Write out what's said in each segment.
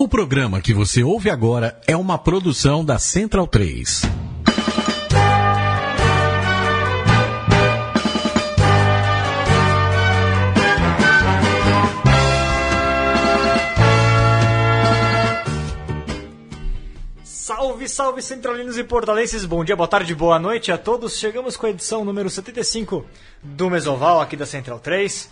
O programa que você ouve agora é uma produção da Central 3. Salve, salve centralinos e portalenses, bom dia, boa tarde, boa noite a todos. Chegamos com a edição número 75 do Mesoval aqui da Central 3.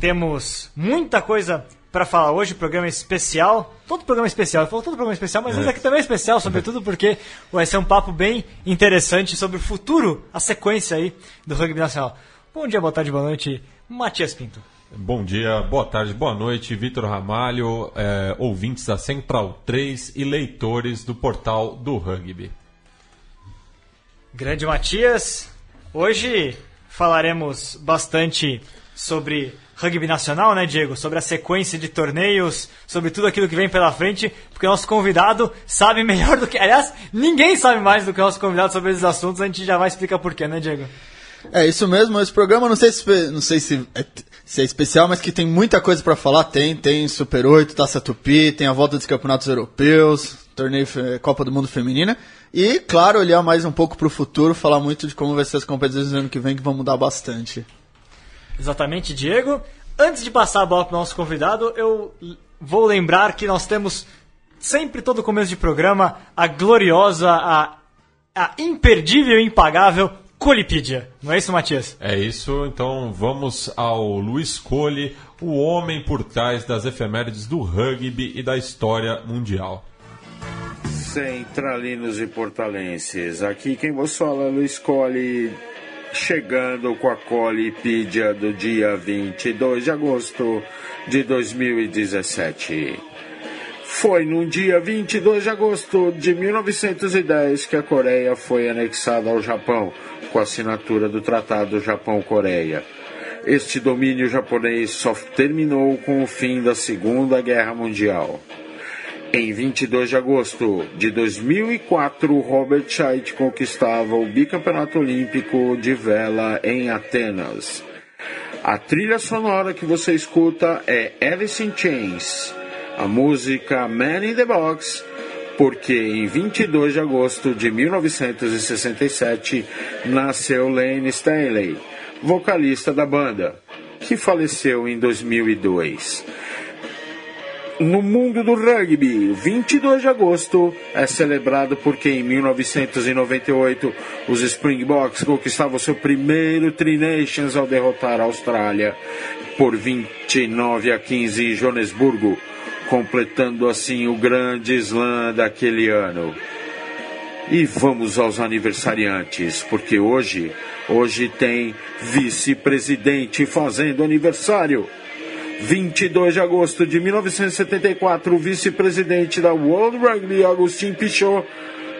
Temos muita coisa para falar hoje, programa especial. Todo programa especial, eu falo todo programa especial, mas esse aqui também é especial, sobretudo porque vai ser um papo bem interessante sobre o futuro, a sequência aí do rugby nacional. Bom dia, boa tarde, boa noite, Matias Pinto. Bom dia, boa tarde, boa noite, Vitor Ramalho, é, ouvintes da Central 3 e leitores do portal do Rugby. Grande Matias, hoje falaremos bastante sobre rugby nacional, né, Diego? Sobre a sequência de torneios, sobre tudo aquilo que vem pela frente, porque nosso convidado sabe melhor do que. Aliás, ninguém sabe mais do que o nosso convidado sobre esses assuntos, a gente já vai explicar porquê, né, Diego? É isso mesmo, esse programa não sei se, não sei se, é, se é especial, mas que tem muita coisa para falar. Tem, tem Super 8, Taça Tupi, tem a volta dos campeonatos europeus, torneio Copa do Mundo Feminina. E, claro, olhar mais um pouco para o futuro, falar muito de como vai ser as competições no ano que vem, que vão mudar bastante. Exatamente, Diego. Antes de passar a bola para o nosso convidado, eu vou lembrar que nós temos sempre, todo começo de programa, a gloriosa, a, a imperdível e impagável Colipídia. Não é isso, Matias? É isso, então vamos ao Luiz Cole, o homem por trás das efemérides do rugby e da história mundial. Centralinos e portalenses, aqui quem vos fala é Luiz Cole, chegando com a Colipídia do dia 22 de agosto de 2017. Foi no dia 22 de agosto de 1910 que a Coreia foi anexada ao Japão, com a assinatura do Tratado Japão-Coreia. Este domínio japonês só terminou com o fim da Segunda Guerra Mundial. Em 22 de agosto de 2004, Robert Scheidt conquistava o bicampeonato olímpico de vela em Atenas. A trilha sonora que você escuta é Alice in Chains, a música Man in the Box, porque em 22 de agosto de 1967 nasceu Lane Staley, vocalista da banda, que faleceu em 2002. No mundo do rugby, 22 de agosto é celebrado porque em 1998 os Springboks conquistavam seu primeiro Tri Nations ao derrotar a Austrália por 29 a 15 em Joanesburgo, completando assim o grande slam daquele ano. E vamos aos aniversariantes, porque hoje, hoje tem vice-presidente fazendo aniversário. 22 de agosto de 1974, o vice-presidente da World Rugby, Agustin Pichot,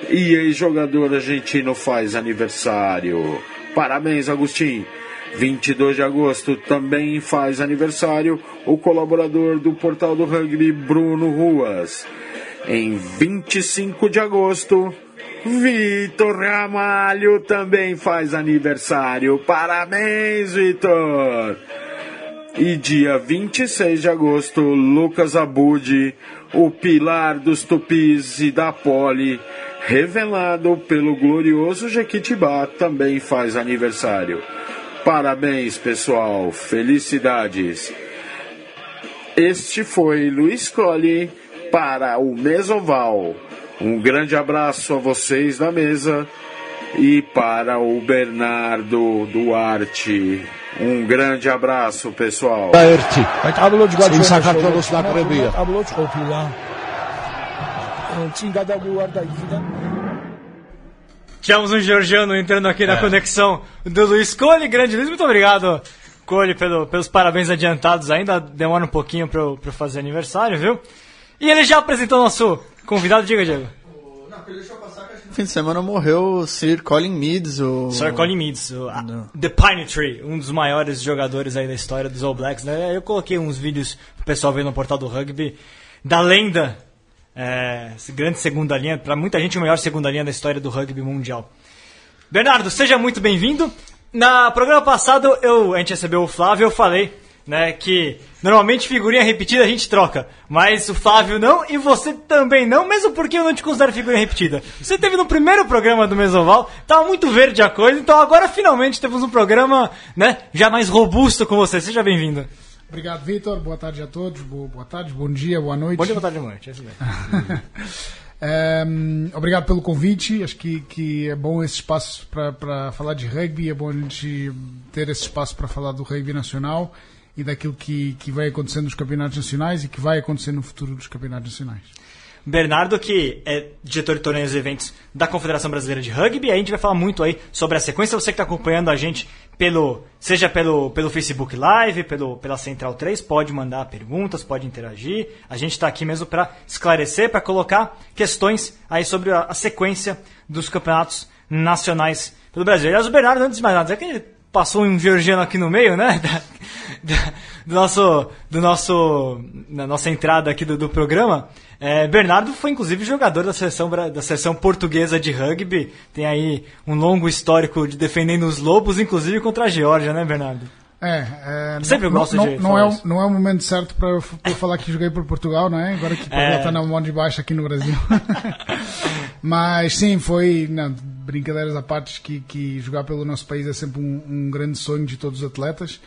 e ex-jogador argentino faz aniversário. Parabéns, Agustin. 22 de agosto também faz aniversário o colaborador do portal do rugby, Bruno Ruas. Em 25 de agosto, Vitor Ramalho também faz aniversário. Parabéns, Vitor! E dia 26 de agosto, Lucas Abud, o pilar dos tupis e da pole, revelado pelo glorioso Jequitibá, também faz aniversário. Parabéns, pessoal. Felicidades. Este foi Luiz Colli para o Mesoval. Um grande abraço a vocês da mesa e para o Bernardo Duarte. Um grande abraço, pessoal. Tínhamos um georgiano entrando aqui na conexão do Luiz Cole. Grande Luiz, muito obrigado, Cole, pelo, pelos parabéns adiantados. Ainda demora um pouquinho para eu, eu fazer aniversário, viu? E ele já apresentou nosso convidado. Diga, Diego. No fim de semana morreu o Sir Colin Meads, o... Sir Colin Meads, o, The Pine Tree, um dos maiores jogadores aí da história dos All Blacks. Né? Eu coloquei uns vídeos pro pessoal ver no portal do rugby da lenda, é, grande segunda linha, para muita gente o maior segunda linha da história do rugby mundial. Bernardo, seja muito bem-vindo. Na programa passado eu, a gente recebeu o Flávio, eu falei né? Que normalmente figurinha repetida a gente troca, mas o Flávio não e você também não, mesmo porque eu não te considero figurinha repetida. Você teve no primeiro programa do Mesoval, tava muito verde a coisa, então agora finalmente temos um programa, né? Já mais robusto com você. Seja bem-vindo. Obrigado, Vitor. Boa tarde a todos. Boa, tarde, bom dia, boa noite. Bom dia, boa tarde, boa noite. É isso mesmo. Um, obrigado pelo convite. Acho que, que é bom esse espaço para falar de rugby. É bom a gente ter esse espaço para falar do rugby nacional e daquilo que, que vai acontecendo nos campeonatos nacionais e que vai acontecer no futuro dos campeonatos nacionais. Bernardo, que é diretor de torneios e eventos da Confederação Brasileira de Rugby, a gente vai falar muito aí sobre a sequência. Você que está acompanhando a gente pelo, seja pelo, pelo Facebook Live, pelo, pela Central 3, pode mandar perguntas, pode interagir. A gente está aqui mesmo para esclarecer, para colocar questões aí sobre a, a, sequência dos campeonatos nacionais pelo Brasil. Aliás, o Bernardo, antes de mais nada, é que passou um georgiano aqui no meio, né? Da, da, do nosso, do nosso, na nossa entrada aqui do, do programa. É, Bernardo foi inclusive jogador da seleção, da seleção portuguesa de rugby. Tem aí um longo histórico de defendendo os lobos, inclusive contra a Geórgia, né, Bernardo? É, é sempre não, gosto não, de não é, o, não é o momento certo para eu, eu, falar que joguei por Portugal, não é? Agora que Portugal está é. na mão de baixo aqui no Brasil. Mas sim, foi, não, brincadeiras à parte, que, que jogar pelo nosso país é sempre um, um grande sonho de todos os atletas.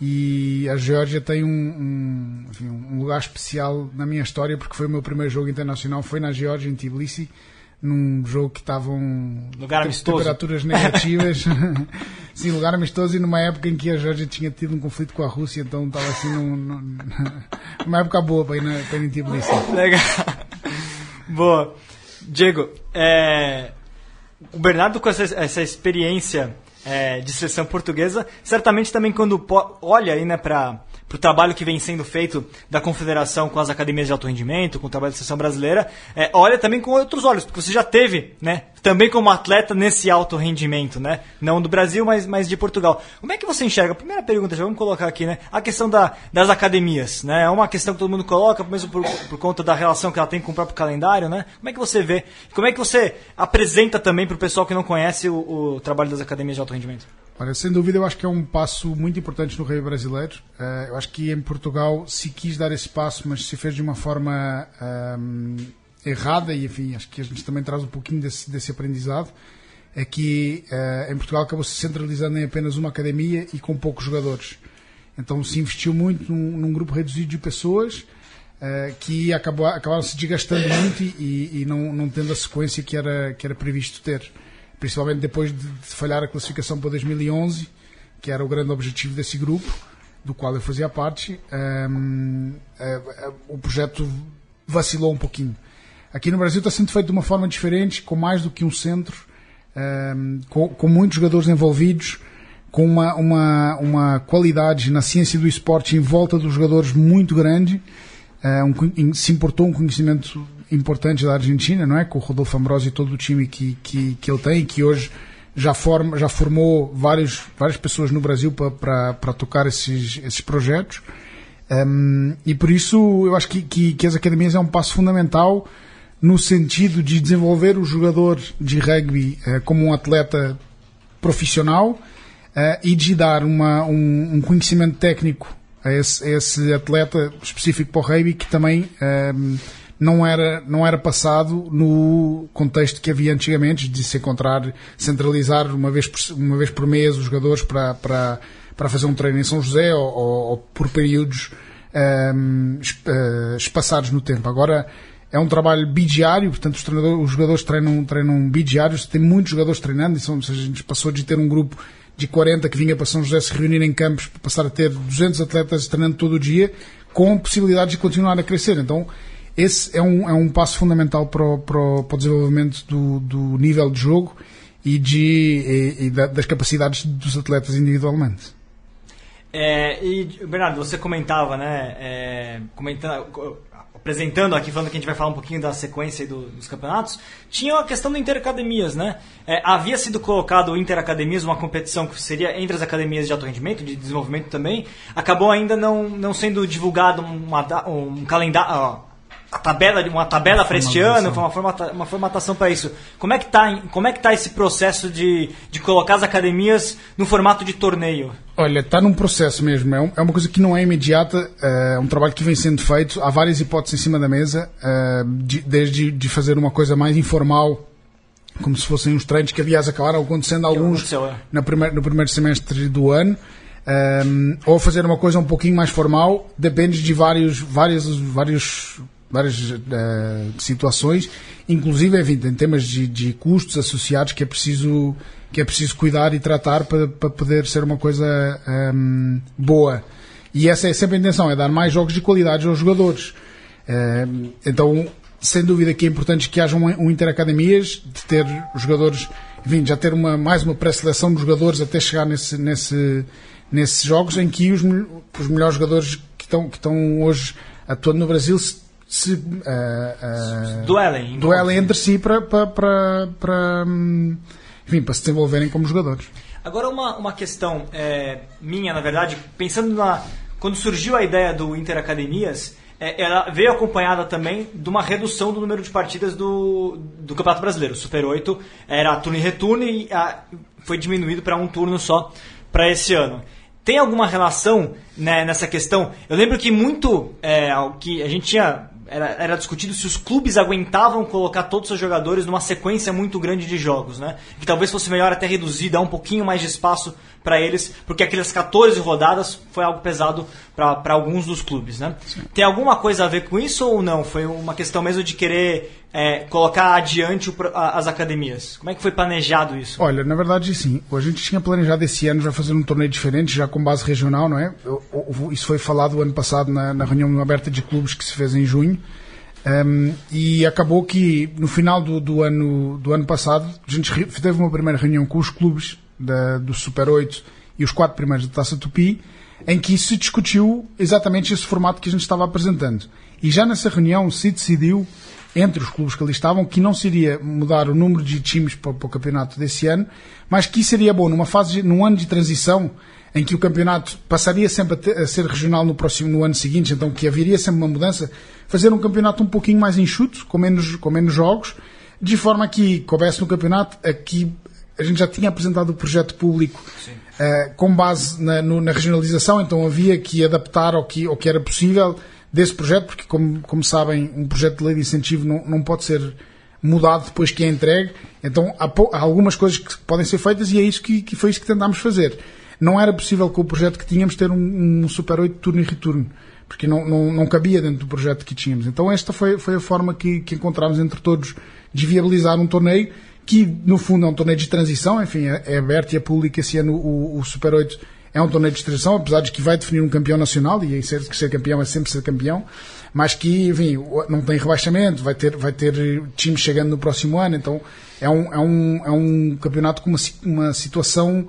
E a Geórgia tem um, um, enfim, um, lugar especial na minha história, porque foi o meu primeiro jogo internacional, foi na Geórgia, em Tbilisi, num jogo que estavam lugar temperaturas negativas. Sim, lugar amistoso e numa época em que a Geórgia tinha tido um conflito com a Rússia, então estava assim num, num, numa época boa para ir, na, para ir em Tbilisi. Legal. Boa. Diego, é... o Bernardo com essa, essa experiência é, de seleção portuguesa, certamente também quando olha aí, né, para o trabalho que vem sendo feito da confederação com as academias de alto rendimento, com o trabalho da seleção brasileira, é, olha também com outros olhos, porque você já teve, né, também como atleta nesse alto rendimento, né, não do Brasil, mas, mas de Portugal. Como é que você enxerga? Primeira pergunta, já vamos colocar aqui, né, a questão da, das academias, né, é uma questão que todo mundo coloca, mesmo por, por conta da relação que ela tem com o próprio calendário, né, como é que você vê, como é que você apresenta também para o pessoal que não conhece o, o trabalho das academias de alto rendimento? Olha, sem dúvida, eu acho que é um passo muito importante no rei brasileiro. Uh, eu acho que em Portugal se quis dar esse passo, mas se fez de uma forma um, errada, e enfim, acho que a gente também traz um pouquinho desse, desse aprendizado. É que uh, em Portugal acabou se centralizando em apenas uma academia e com poucos jogadores. Então se investiu muito num, num grupo reduzido de pessoas uh, que acabou, acabaram se desgastando muito e, e não, não tendo a sequência que era, que era previsto ter principalmente depois de, de falhar a classificação para 2011, que era o grande objetivo desse grupo, do qual eu fazia parte, um, uh, uh, o projeto vacilou um pouquinho. Aqui no Brasil está sendo feito de uma forma diferente, com mais do que um centro, um, com, com, muitos jogadores envolvidos, com uma, uma, uma qualidade na ciência do esporte em volta dos jogadores muito grande. Uh, um, se importou um conhecimento importantes da Argentina, não é? Com o Rodolfo Ambrosio e todo o time que, que, que ele tem, que hoje já, forma, já formou vários, várias pessoas no Brasil para tocar esses, esses projetos. Um, e por isso eu acho que, que, que, as academias é um passo fundamental no sentido de desenvolver o jogador de rugby uh, como um atleta profissional uh, e de dar uma, um, um conhecimento técnico a esse, a esse, atleta específico para o rugby que também um, não era, não era passado no contexto que havia antigamente, de se encontrar, centralizar uma vez por, uma vez por mês os jogadores para, para, para fazer um treino em São José ou, ou, ou por períodos um, eh, espaçados no tempo. Agora é um trabalho bidiário, portanto os, os jogadores treinam, treinam bidiários, tem muitos jogadores treinando, então, seja, a gente passou de ter um grupo de 40 que vinha para São José se reunir em campos passar a ter 200 atletas treinando todo o dia, com possibilidades de continuar a crescer. Então, esse é um, é um passo fundamental para o, para o, para o desenvolvimento do, do, nível de jogo e, de, e, e das capacidades dos atletas individualmente. É, e Bernardo, você comentava, né, é, comentando, apresentando aqui, falando que a gente vai falar um pouquinho da sequência do, dos campeonatos, tinha a questão do Interacademias, né? É, havia sido colocado o Interacademias, uma competição que seria entre as academias de alto rendimento, de desenvolvimento também, acabou ainda não, não sendo divulgado uma, um calendário a tabela de uma tabela para este ano, foi uma, formata, uma formatação para isso. Como é que tá, em- como é que tá esse processo de, de colocar as academias no formato de torneio? Olha, está num processo mesmo. É, um- é uma coisa que não é imediata. É um trabalho que vem sendo feito. Há várias hipóteses em cima da mesa. eh, de- desde de fazer uma coisa mais informal, como se fossem uns treinos que, aliás, acabaram acontecendo alguns é. na primeir- no primeiro semestre do ano. ehm, ou fazer uma coisa um pouquinho mais formal. Depende de vários, vários, vários, várias eh, situações. Inclusive, enfim, tem temas de, de custos associados que é preciso que é preciso cuidar e tratar para, para poder ser uma coisa ehm, boa. E essa é sempre a intenção, é dar mais jogos de qualidade aos jogadores. Ehm, então, sem dúvida que é importante que haja um, um interacademias, de ter jogadores, enfim, já ter uma, mais uma pré-seleção de jogadores até chegar nesse, nesse, nesses jogos em que os, os melhores jogadores que estão, que estão hoje atuando no Brasil se, se, ah, ah, Duelem. duelem entre si para, para, para, para, hum, enfim, para se desenvolverem como jogadores. Agora uma, uma questão é, minha, na verdade, pensando na quando surgiu a ideia do Interacademias, é, ela veio acompanhada também de uma redução do número de partidas do, do Campeonato Brasileiro. Super 8 era turno e retorno e a- foi diminuído para um turno só para esse ano. Tem alguma relação né, nessa questão? Eu lembro que muito é, que a gente tinha era, era discutido se os clubes aguentavam colocar todos os seus jogadores numa sequência muito grande de jogos, né? Que talvez fosse melhor até reduzir, dar um pouquinho mais de espaço para eles, porque aquelas 14 rodadas foi algo pesado para alguns dos clubes, né? Tem alguma coisa a ver com isso ou não? Foi uma questão mesmo de querer é, colocar adiante o a- as academias? Como é que foi planejado isso? Olha, na verdade, sim. A gente tinha planejado esse ano já fazer um torneio diferente, já com base regional, não é? Isso foi falado ano passado na, na reunião aberta de clubes que se fez em junho. Um, e acabou que no final do, do ano, do ano passado a gente teve uma primeira reunião com os clubes da- do Super 8 e os quatro primeiros da Taça Tupi, em que se discutiu exatamente esse formato que a gente estava apresentando. E já nessa reunião se decidiu entre os clubes que ali estavam, que não seria mudar o número de times para, para o campeonato desse ano, mas que seria bom numa fase, num ano de transição, em que o campeonato passaria sempre a, ter- a ser regional no próximo, no ano seguinte, então que haveria sempre uma mudança, fazer um campeonato um pouquinho mais enxuto, com menos, com menos jogos, de forma que coubesse no campeonato, aqui a gente já tinha apresentado o projeto público eh, com base na, no- na regionalização, então havia que adaptar ao que, ao que era possível desse projeto, porque como, como sabem, um projeto de lei de incentivo não, não pode ser mudado depois que é entregue, então há, há algumas coisas que podem ser feitas e é isso que, que foi isso que tentámos fazer. Não era possível com o projeto que tínhamos ter um, um Super 8 turno e retorno, porque não, não, não cabia dentro do projeto que tínhamos. Então esta foi, foi a forma que, que encontramos entre todos de viabilizar um torneio que no fundo é um torneio de transição, enfim, é, é aberto e é público esse ano o, o Super 8 é um torneio de transição, apesar de que vai definir um campeão nacional e ser, que ser campeão é sempre ser campeão, mas que, enfim, não tem rebaixamento, vai ter, vai ter times chegando no próximo ano, então é um, é um, é um campeonato com uma, uma situação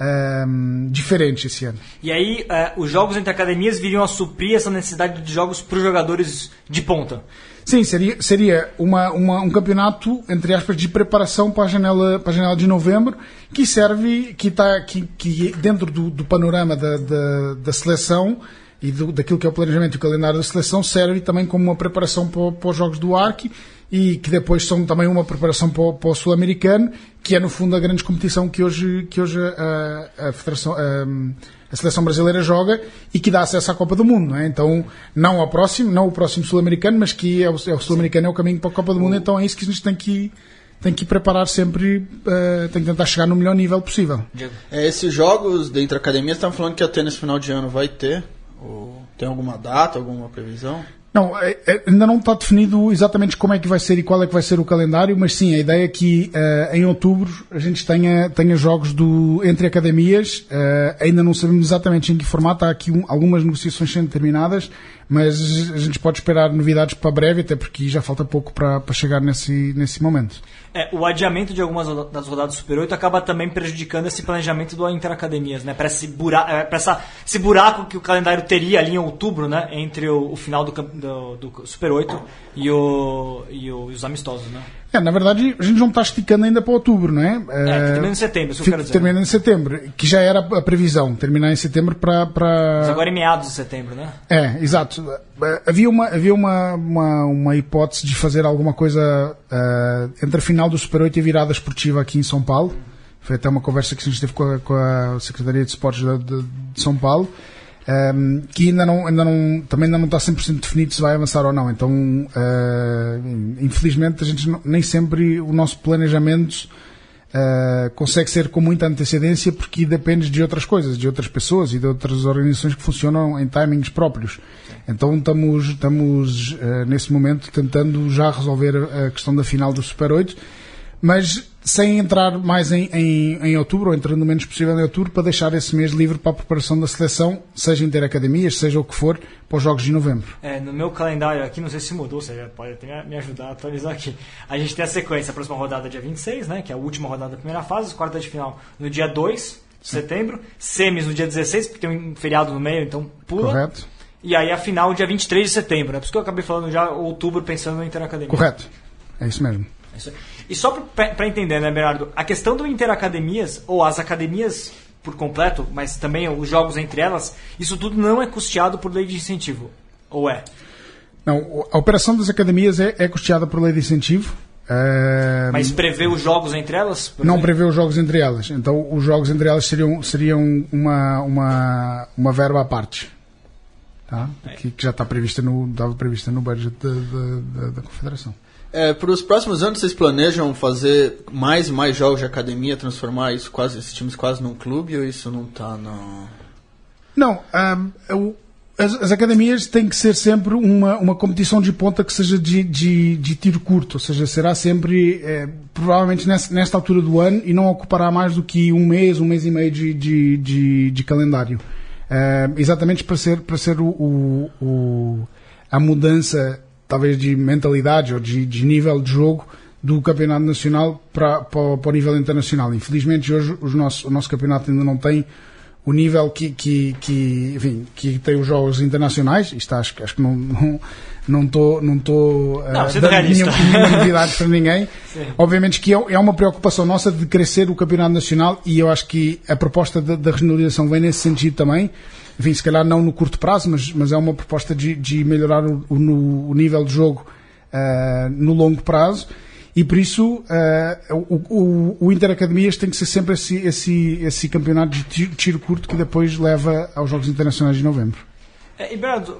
ahm, diferente esse ano. E aí, é, os jogos entre academias viriam a suprir essa necessidade de jogos para os jogadores de ponta. Sim, seria, seria uma, uma- um campeonato, entre aspas, de preparação para a janela, para a janela de novembro, que serve, que está que, que dentro do, do panorama da, da, da seleção e do, daquilo que é o planejamento e o calendário da seleção, serve também como uma preparação para, para os Jogos do Arque e que depois são também uma preparação para, o- o Sul-Americano, que é no fundo a grande competição que hoje, que hoje a, a Federação. A, a seleção brasileira joga e que dá acesso à Copa do Mundo, não é? Então, não ao próximo, não o próximo sul-americano, mas que é o, é o sul-americano é o caminho para a Copa do Mundo, então é isso que a gente tem que tem que preparar sempre, eh, tem que tentar chegar no melhor nível possível. É, esses jogos dentro da academia, estão falando que até nesse final de ano vai ter? Ou tem alguma data, alguma previsão? Não, é- é- ainda não está definido exatamente como é que vai ser e qual é que vai ser o calendário, mas sim, a ideia é que eh, em outubro a gente tenha, tenha jogos do, entre academias, eh, ainda não sabemos exatamente em que formato, há aqui um- algumas negociações sendo terminadas, mas a gente pode esperar novidades para breve, até porque já falta pouco para, para chegar nesse, nesse momento. É, o adiamento de algumas das rodadas Super 8 acaba também prejudicando esse planejamento do Interacademias, né? Para esse, bura é, essa, esse buraco que o calendário teria ali em outubro, né? Entre o, o final do, do, do Super 8 e, o, e, o- e os amistosos, né? É, na verdade, a gente não está esticando ainda para outubro, não é? É, que termina em setembro, isso que eu quero dizer. Termina em setembro, que já era a previsão, terminar em setembro para... para... Mas agora em meados de setembro, né? É, exato. Eh, Havia uma, havia uma, uma, uma hipótese de fazer alguma coisa eh, entre a final do Super 8 e a virada esportiva aqui em São Paulo. Foi até uma conversa que a gente teve com a, com a Secretaria de Esportes de, de- de São Paulo. Ehm, que ainda não, ainda não, também ainda não está 100% definido se vai avançar ou não. Então, eh, infelizmente, a gente não- nem sempre o nosso planejamento Uh, consegue ser com muita antecedência porque depende de outras coisas, de outras pessoas e de outras organizações que funcionam em timings próprios. Então estamos, estamos uh, nesse momento tentando já resolver a questão da final do Super 8, mas sem entrar mais em, em, em outubro, ou entrando o menos possível em outubro, para deixar esse mês livre para a preparação da seleção, seja interacademias, seja o que for, para os Jogos de Novembro. É, no meu calendário aqui, não sei se mudou, você pode até me- ajudar a atualizar aqui. A gente tem a sequência, a próxima rodada dia 26, né, que é a última rodada da primeira fase, as quartas de final no dia 2 de setembro, semis no dia 16, porque tem um feriado no meio, então pula. Correto? E aí a final dia 23 de setembro, né? Por isso que eu acabei falando já outubro pensando no Interacademia. Correto. É isso mesmo. Isso aí. E só para entender, né, Bernardo? A questão do Interacademias, ou as academias por completo, mas também os jogos entre elas, isso tudo não é custeado por lei de incentivo. Ou é? Não, a operação das academias é, é custeada por lei de incentivo. Uh, Mas prevê os jogos entre elas? não exemplo? prevê os jogos entre elas. Então, os jogos entre elas seriam, seriam uma, uma, uma verba à parte. Tá? Que, que já está prevista no, estava prevista no budget da, da, da- da Confederação. É, para os próximos anos, vocês planejam fazer mais e mais jogos de academia, transformar isso quase, esses times quase num clube ou isso não está no... Não, ahm, o- as, as academias têm que ser sempre uma, uma competição de ponta que seja de, de, de tiro curto, ou seja, será sempre, eh, provavelmente nessa, nesta altura do ano, e não ocupará mais do que um mês, um mês e meio de, de, de, de calendário. Ah, exatamente para ser, para ser o, o, o- a mudança, talvez, de mentalidade ou de, de nível de jogo do campeonato nacional para, para, para o nível internacional. Infelizmente, hoje os nossos, o nosso campeonato ainda não tem o nível que, que, que, enfim, que tem os jogos internacionais. Isto acho, acho que não não não estou não estou Não, eh, sendo dando nenhuma novidade para ninguém. Sim. Obviamente que é, é uma preocupação nossa de crescer o campeonato nacional e eu acho que a proposta da, da regionalização vem nesse sentido também. Enfim, se calhar não no curto prazo, mas, mas é uma proposta de, de melhorar o, o, no- o nível de jogo eh, no longo prazo. E por isso eh, o, o, o Interacademias tem que ser sempre esse, esse, esse campeonato de tiro, tiro curto que depois leva aos Jogos Internacionais de Novembro. É, e Bernardo,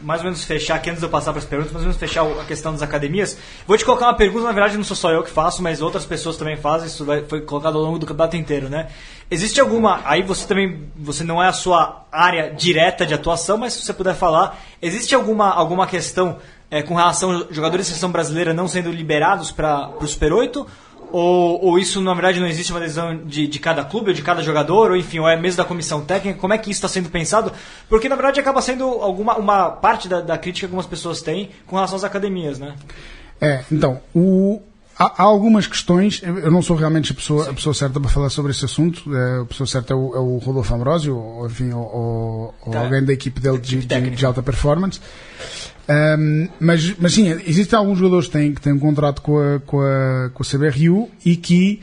mais ou menos fechar aqui, antes de eu passar para as perguntas, mais ou menos fechar a questão das academias, vou te colocar uma pergunta, na verdade não sou só eu que faço, mas outras pessoas também fazem, isso foi colocado ao longo do campeonato inteiro, né? Existe alguma, aí você também, você não é a sua área direta de atuação, mas se você puder falar, existe alguma, alguma questão é, com relação aos jogadores da seleção brasileira não sendo liberados para o Super 8? Ou, ou isso, na verdade, não existe uma decisão de, de cada clube ou de cada jogador, ou enfim, ou é mesmo da comissão técnica? Como é que isso está sendo pensado? Porque, na verdade, acaba sendo alguma uma parte da, da crítica que algumas pessoas têm com relação às academias, né? É, então, o- há, algumas questões, eu não sou realmente a pessoa, a pessoa certa para falar sobre esse assunto, é, a pessoa certa é o, é o Rodolfo Ambrosio, ou, enfim, ou, ou- Tá. alguém da equipe dele de, de- de alta performance. Ahm, mas, mas sim, existem alguns jogadores que têm, que têm um contrato com a, com a, com a CBRU e que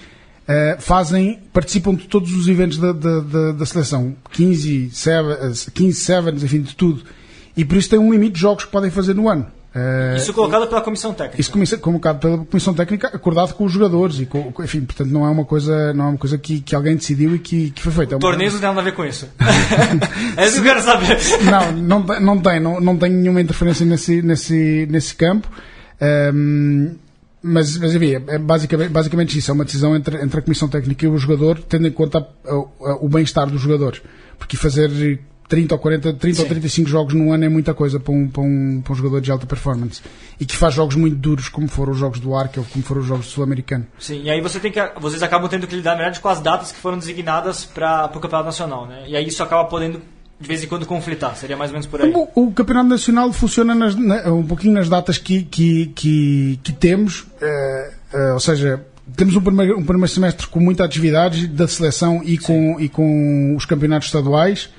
eh, fazem, participam de todos os eventos da, da, da, da seleção, 15, 7, 15 sevens, enfim, de tudo. E por isso tem um limite de jogos que podem fazer no ano. Eh, Isso colocado pela comissão técnica. isso começa convocado pela Comissão Técnica, acordado com os jogadores e com, enfim, portanto não é uma coisa, não é uma coisa que, que alguém decidiu e que, que foi feita. É uma- Torneios não tem nada a ver com isso. é isso que eu quero saber. Não, não, tem- não tem, não, não tem nenhuma interferência nesse, nesse, nesse campo. Ehm, mas, mas enfim, é basicamente, basicamente isso, é uma decisão entre, entre a Comissão Técnica e o jogador, tendo em conta a- a- o bem-estar dos jogadores. Porque fazer 30 ou 40, 30 ou Sim. 35 jogos num ano é muita coisa para um, para, um, para um jogador de alta performance. E que faz jogos muito duros, como foram os jogos do Arca ou como foram os jogos do Sul-Americano. Sim, e aí você tem que, vocês acabam tendo que lidar, na verdade, com as datas que foram designadas para o Campeonato Nacional, né? E aí isso acaba podendo, de vez em quando, conflitar. Seria mais ou menos por aí. O, o Campeonato Nacional funciona nas- na- um pouquinho nas datas que, que, que, que temos, eh, eh, ou seja, temos um primeiro, um primeiro semestre com muita atividade da seleção e com, e com os campeonatos estaduais.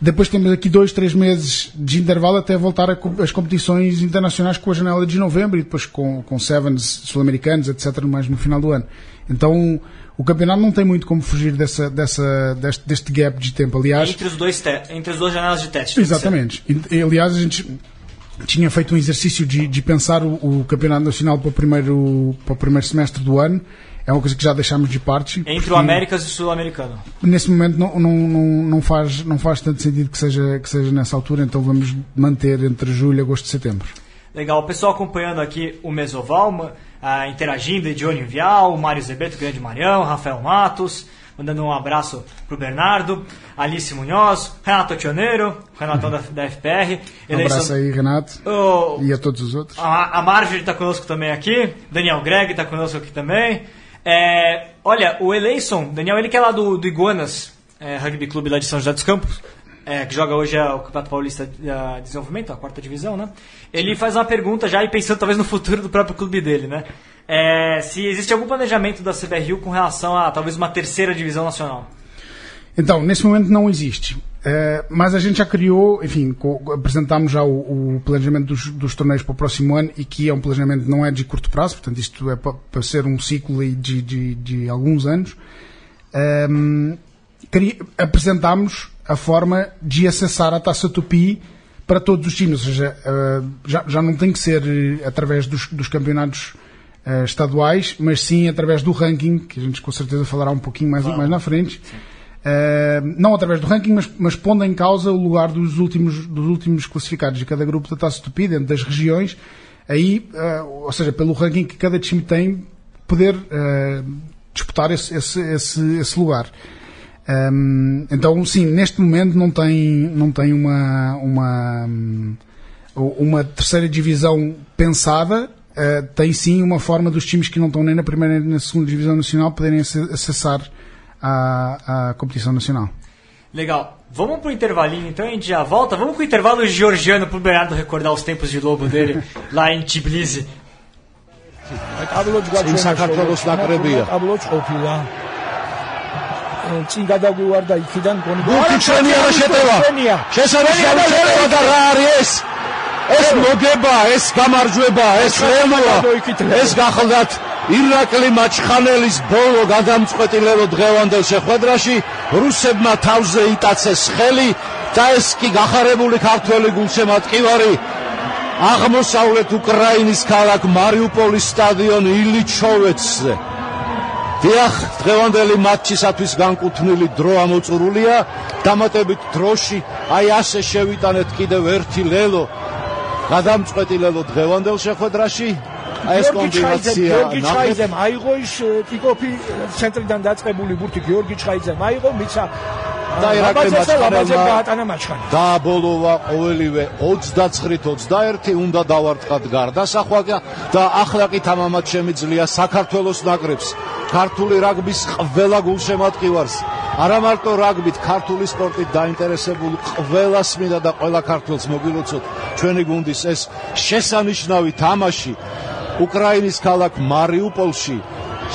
Depois temos aqui dois, três meses de intervalo até voltar as competições internacionais com a janela de novembro e depois com, com Sevens sul-americanos, etc., mais no final do ano. Então, o campeonato não tem muito como fugir dessa, dessa, deste, deste gap de tempo. Aliás, Entre, os dois entre as duas janelas de teste. Exatamente. E, aliás, a gente tinha feito um exercício de, de pensar o, o campeonato nacional para o, primeiro, para o primeiro semestre do ano. É uma coisa que já deixámos de parte. Entre o Américas e o Sul-Americano. Nesse momento não, não, não, não, faz, não faz tanto sentido que seja, que seja nessa altura, então vamos manter entre julho, agosto e setembro. Legal, o pessoal acompanhando aqui o Mesoval, ah, interagindo, Edione Vial, o Mário Zebeto, grande Marião, Rafael Matos, mandando um abraço pro Bernardo, Alice Munhoz, Renato Tioneiro, Renatão da, da FPR. Um abraço aí, Renato, O- e a todos os outros. a, a Marjorie está conosco também aqui, Daniel Greg está conosco aqui também. É, olha, o Eleison, Daniel, ele que é lá do, do Iguanas, é, Rugby Clube lá de São José dos Campos, é, que joga hoje o Campeonato Paulista de Desenvolvimento, a quarta divisão, né? Ele faz uma pergunta já e pensando talvez no futuro do próprio clube dele, né? É, se existe algum planejamento da CBRU com relação a talvez uma terceira divisão nacional. Então, nesse momento não existe. Eh, mas a gente já criou, enfim, apresentámos já o, o planejamento dos, dos torneios para o próximo ano e que é um planejamento não é de curto prazo, portanto isto é para, para ser um ciclo de, de, de alguns anos. Ehm, cri- apresentámos a forma de acessar a Taça Tupi para todos os times, ou seja, eh, já, já não tem que ser eh, através dos, dos campeonatos eh, estaduais, mas sim através do ranking, que a gente com certeza falará um pouquinho mais, mais na frente. Uh, não através do ranking, mas, mas pondo em causa o lugar dos últimos, dos últimos classificados. De cada grupo da Taça Tupi, dentro das regiões, aí, uh, ou seja, pelo ranking que cada time tem, poder uh, disputar esse, esse, esse, esse lugar. Um, então, sim, neste momento não tem, não tem uma, uma, hum, uma terceira divisão pensada, uh, tem sim uma forma dos times que não estão nem na primeira nem na segunda divisão nacional poderem ac- acessar à, à competição nacional. Legal. Vamos pro intervalinho então, a gente já volta. Vamos com o intervalo georgiano pro Bernardo recordar os tempos de lobo dele lá em Tbilisi. წინ საქართველოს ნაკრებია. აბლოც ყოფილა. წინ გადაგვივარდა იქიდან გონი. გუნდი ჩვენი არა შეტევა. შესანიშნავი შეტევა და რა არის ეს? ეს მოგება, ეს გამარჯვება, ეს ხელმოა. ეს გახლდათ ირაკლი მაჩხანელის ბოლო გადამწყვეტილებო დღევანდელ შეხვედრაში რუსებმა თავზე იტაცეს ხელი და ეს კი გახარებული ქართველი გულშემატკივარი აღმოსავლეთ უკრაინის ქალაქ მარიუპოლის სტადიონ ილიჩოვეცზე დიახ, დღევანდელი მატჩისათვის განკუთვნილი დრო ამოწურულია. დამატებით დროში აი ასე შევიტანეთ კიდევ ერთი ლელო. გადამწყვეტი ლელო დღევანდელ შეხვედრაში. ეს კომბინაცია გიორგი ჩხაიძემ აიღო ის კიკოფი ცენტრიდან დაწყებული ბურთი გიორგი ჩხაიძემ აიღო, მიცა და ირაკლი მაჩხანელმა გაატანა მაჩხანი. დააბოლოვა ყოველივე 29-21 უნდა დავარტყათ გარდასახვა და ახლა კი თამამად შემიძლია საქართველოს ნაკრებს ქართული რაგბის ყველა გულშემატკივარს არა მარტო რაგბით ქართული სპორტით დაინტერესებული ყველას მინდა და ყველა ქართველს მოგილოცოთ ჩვენი გუნდის ეს შესანიშნავი თამაში. უკრაინის ქალაქ მარიუპოლში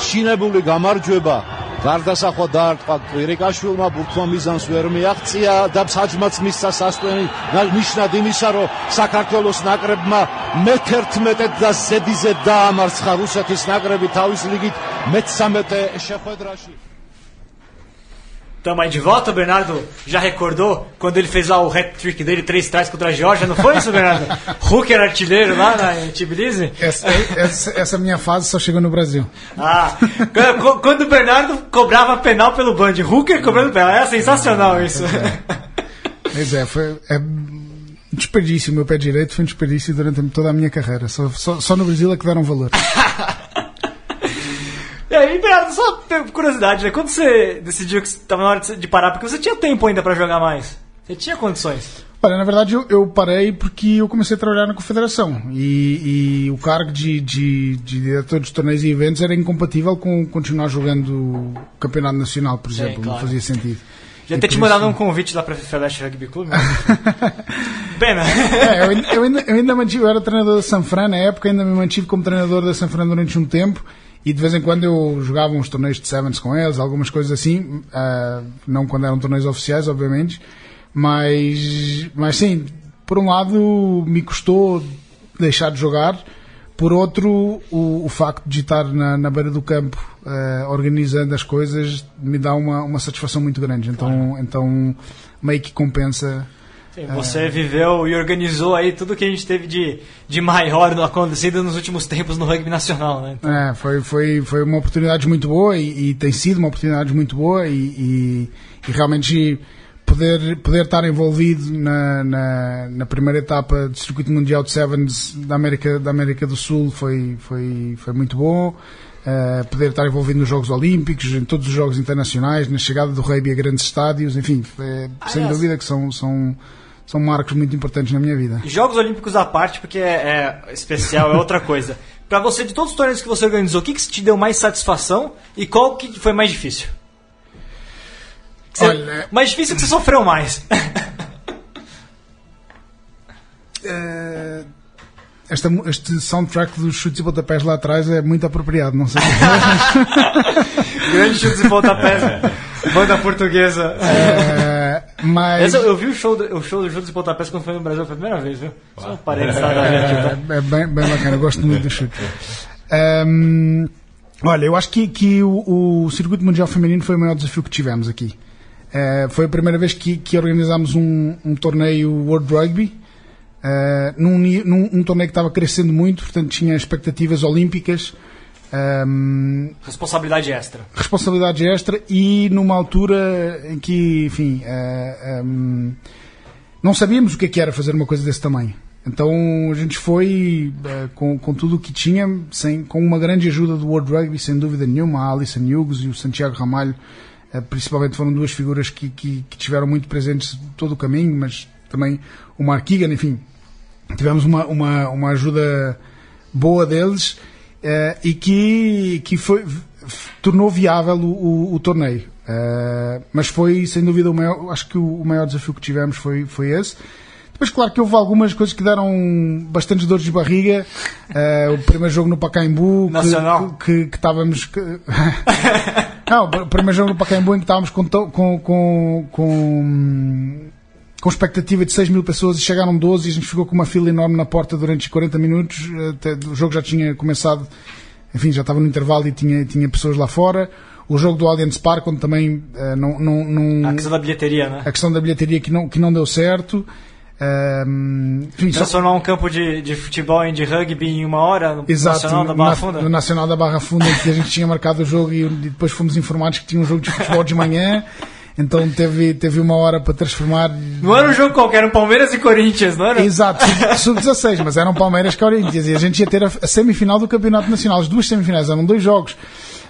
შინებული გამარჯვება გარდასახვა დაარტყა კვირიკაშვილმა ბურთმა მიზანს ვერ მიაღწია და საჯმაც მისცა სასტვენი ნიშნად იმისა რომ საქართველოს ნაკრებმა მე-11 და ზედიზედ დაამარცხა რუსეთის ნაკრები თავის ლიგით მე-13 შეხვედრაში Tamo aí de volta, o Bernardo já recordou quando ele fez lá o hat-trick dele, três trás contra a Georgia, não foi isso, Bernardo? Hooker artilheiro lá na, em Tbilisi? Essa, essa, essa minha fase só chegou no Brasil. Ah, quando- o Bernardo cobrava penal pelo Band, Hooker cobrando penal, é sensacional isso. Pois é, foi é, um desperdício. O meu pé direito foi um desperdício durante toda a minha carreira. Só, só, só no Brasil é que deram valor. E aí, só curiosidade, né? Quando você decidiu que estava na hora de de parar, porque você tinha tempo ainda pra jogar mais? Você tinha condições? Olha, na verdade eu, eu parei porque eu comecei a trabalhar na Confederação e, e o cargo de, de, de diretor dos torneios e eventos era incompatível com continuar jogando o Campeonato Nacional, por Sim, exemplo. claro. Não fazia sentido. Já ter te mandado um convite lá pra Flash Rugby Club, mas... Pena. É, eu, ainda- eu ainda, eu ainda mantive, eu era treinador da Sanfran, na época ainda me mantive como treinador da Sanfran durante um tempo e de vez em quando eu jogava uns torneios de Sevens com eles, algumas coisas assim, ah, não quando eram torneios oficiais, obviamente, Mas, mas sim, por um lado me custou deixar de jogar, por outro, o, o facto de estar na, na beira do campo eh, organizando as coisas me dá uma, uma satisfação muito grande. Então, então meio que compensa. Sim, você viveu e organizou aí tudo que a gente teve de, de maior no acontecido nos últimos tempos no rugby nacional, né? Então, É, foi, foi, foi uma oportunidade muito boa e, e tem sido uma oportunidade muito boa e, e- e realmente poder, poder estar envolvido na, na, na primeira etapa do Circuito Mundial de Sevens da América, da América do Sul foi, foi, foi muito bom. Eh, poder estar envolvido nos Jogos Olímpicos, em todos os Jogos Internacionais, na chegada do rugby a grandes estádios, enfim, é, sem Aliás- dúvida que são, são, são marcos muito importantes na minha vida. Jogos Olímpicos à parte, porque é, é especial, é outra coisa. Pra você, de todos os torneios que você organizou, o que, que te deu mais satisfação e qual que foi mais difícil? Você- Olha- mais difícil que você sofreu mais. Esta, mu- este soundtrack dos chutes e pontapés lá atrás é muito apropriado, não sei. Grande chutes e pontapés. Banda portuguesa. Eh, mas Essa, eu vi o show, do, o show do chutes e pontapés quando foi no Brasil pela primeira vez, viu? Só um parênteses ver aqui, tá? é, é bem, bem bacana, eu gosto muito do chute. Ehm, olha, eu acho que, que o, o Circuito Mundial Feminino foi o maior desafio que tivemos aqui. Eh, foi a primeira vez que, que organizámos um, um torneio World Rugby. eh, num, num- um torneio que estava crescendo muito, portanto tinha expectativas olímpicas. Ehm, Responsabilidade extra. responsabilidade extra e numa altura em que, enfim, eh, ehm, não sabíamos o que, é que era fazer uma coisa desse tamanho. Então a gente foi eh, com, com tudo o que tinha, sem, com uma grande ajuda do World Rugby, sem dúvida nenhuma. A Alison Hughes e o Santiago Ramalho, eh, principalmente, foram duas figuras que, que, que estiveram muito presentes todo o caminho, mas também o Mark enfim, tivemos uma, uma, uma ajuda boa deles eh, e que, que foi, tornou viável o, o, o torneio. Eh, mas foi, sem dúvida, o maior, acho que o, o maior desafio que tivemos foi, foi esse. Depois, claro que houve algumas coisas que deram bastantes dores de barriga. Eh, o primeiro jogo no Pacaembu, que- Nacional. que, que estávamos. que- Não, o primeiro jogo no Pacaembu em que estávamos com, com, com, com, com expectativa de 6 mil pessoas e chegaram 12 e a gente ficou com uma fila enorme na porta durante 40 minutos. Até, o jogo já tinha começado, enfim, já estava no intervalo e tinha, tinha pessoas lá fora. O jogo do Allianz Parque, onde também eh, não, não, não- A questão da bilheteria, né? a questão da bilheteria que não, que não deu certo. Ehm, enfim, só- Transformar um campo de, de futebol em de rugby em uma hora no Exato, Nacional da Barra na- Funda. no Nacional da Barra Funda, que a gente tinha marcado o jogo e depois fomos informados que tinha um jogo de futebol de manhã, então teve, teve uma hora para transformar. Não era um jogo qualquer, era um Palmeiras e Corinthians, não era? Exato, sub- sub-16, mas eram Palmeiras Corinthians e a gente ia ter a, semifinal do Campeonato Nacional, as duas semifinais, eram dois jogos.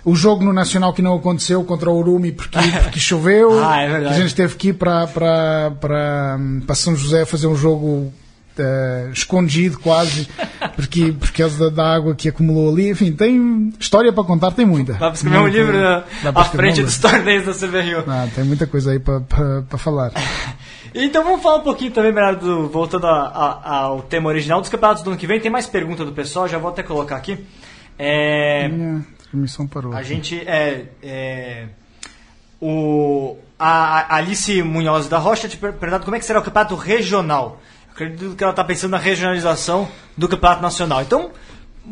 O jogo no Nacional que não aconteceu contra o Urumi porque, porque choveu, Ah, é a gente teve que ir para, para, para, para São José fazer um jogo eh, escondido quase, porque, por causa da, da água que acumulou ali. Enfim, tem história para contar, tem muita. Dá pra escrever um Muita. livro né, Dá pra à escrever frente um dos livro. torneios da CBRU. Ah, tem muita coisa aí para, para, para falar. Então vamos falar um pouquinho também, Bernardo, voltando a- a- ao tema original dos campeonatos do ano que vem. Tem mais pergunta do pessoal, já vou até colocar aqui. É, Minha transmissão parou. a gente é, é, o a Alice Munhoz da Rocha te per- perguntado como é que será o campeonato regional. Acredito que ela está pensando na regionalização do campeonato nacional. Então,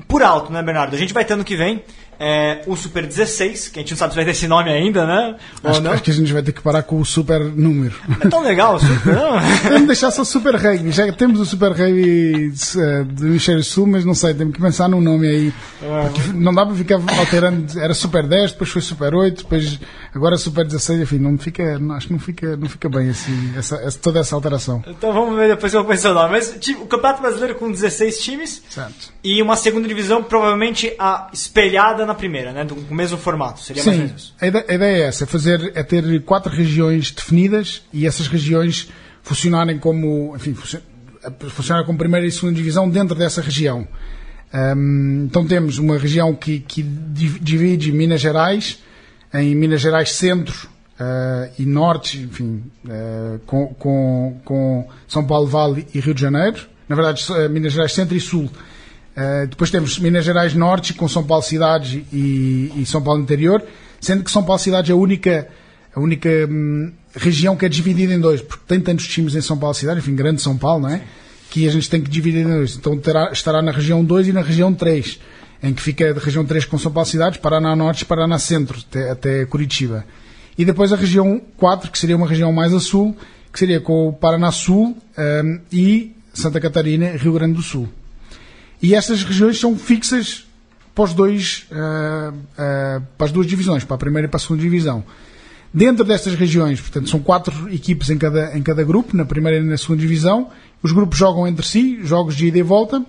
por alto, né, Bernardo? A gente vai ter ano que vem é, o Super 16, que a gente não sabe se vai ter esse nome ainda, né? Acho, acho que a gente vai ter que parar com o super número. É tão legal o Super, não? Vamos deixar só Super Rugby. Já temos o Super Rugby eh, do Hemisfério Sul, mas não sei, temos que pensar num nome aí. Porque não dá para ficar alterando. Era Super 10, depois foi Super 8, depois agora Super 16, enfim, não fica, acho que não fica, não fica bem assim, essa, essa- toda essa alteração. Então vamos ver depois como vai ser o nome. Mas tipo, o Campeonato Brasileiro com 16 times Certo. e uma segunda divisão provavelmente a espelhada na primeira, né? Do mesmo formato. Seria mais ou Sim, menos isso. a ideia, a ideia é essa, é, fazer, é ter quatro regiões definidas e essas regiões funcionarem como, enfim, funcio- funcionarem como primeira e segunda divisão dentro dessa região. Ahm, então temos uma região que, que div- divide Minas Gerais em Minas Gerais Centro ah, e Norte, enfim, ah, com, com, com São Paulo Vale e Rio de Janeiro. Na verdade, eh, Minas Gerais Centro e Sul. Uh, depois temos Minas Gerais Norte com São Paulo Cidade e, e São Paulo Interior, sendo que São Paulo Cidade é a única, a única hum, região que é dividida em dois, porque tem tantos times em São Paulo cidade, enfim, grande São Paulo, não é? Que a gente tem que dividir em dois. Então terá, estará na região 2 e na região 3, em que fica a região 3 com São Paulo cidades, Paraná Norte e Paraná Centro, até, até Curitiba. E depois a região 4, que seria uma região mais a sul, que seria com o Paraná Sul ehm, e Santa Catarina Rio Grande do Sul. E estas regiões são fixas para, os dois, eh, eh, para as duas divisões, para a primeira e para a segunda divisão. Dentro destas regiões, portanto, são quatro equipes em cada, em cada grupo, na primeira e na segunda divisão. Os grupos jogam entre si, jogos de ida e volta,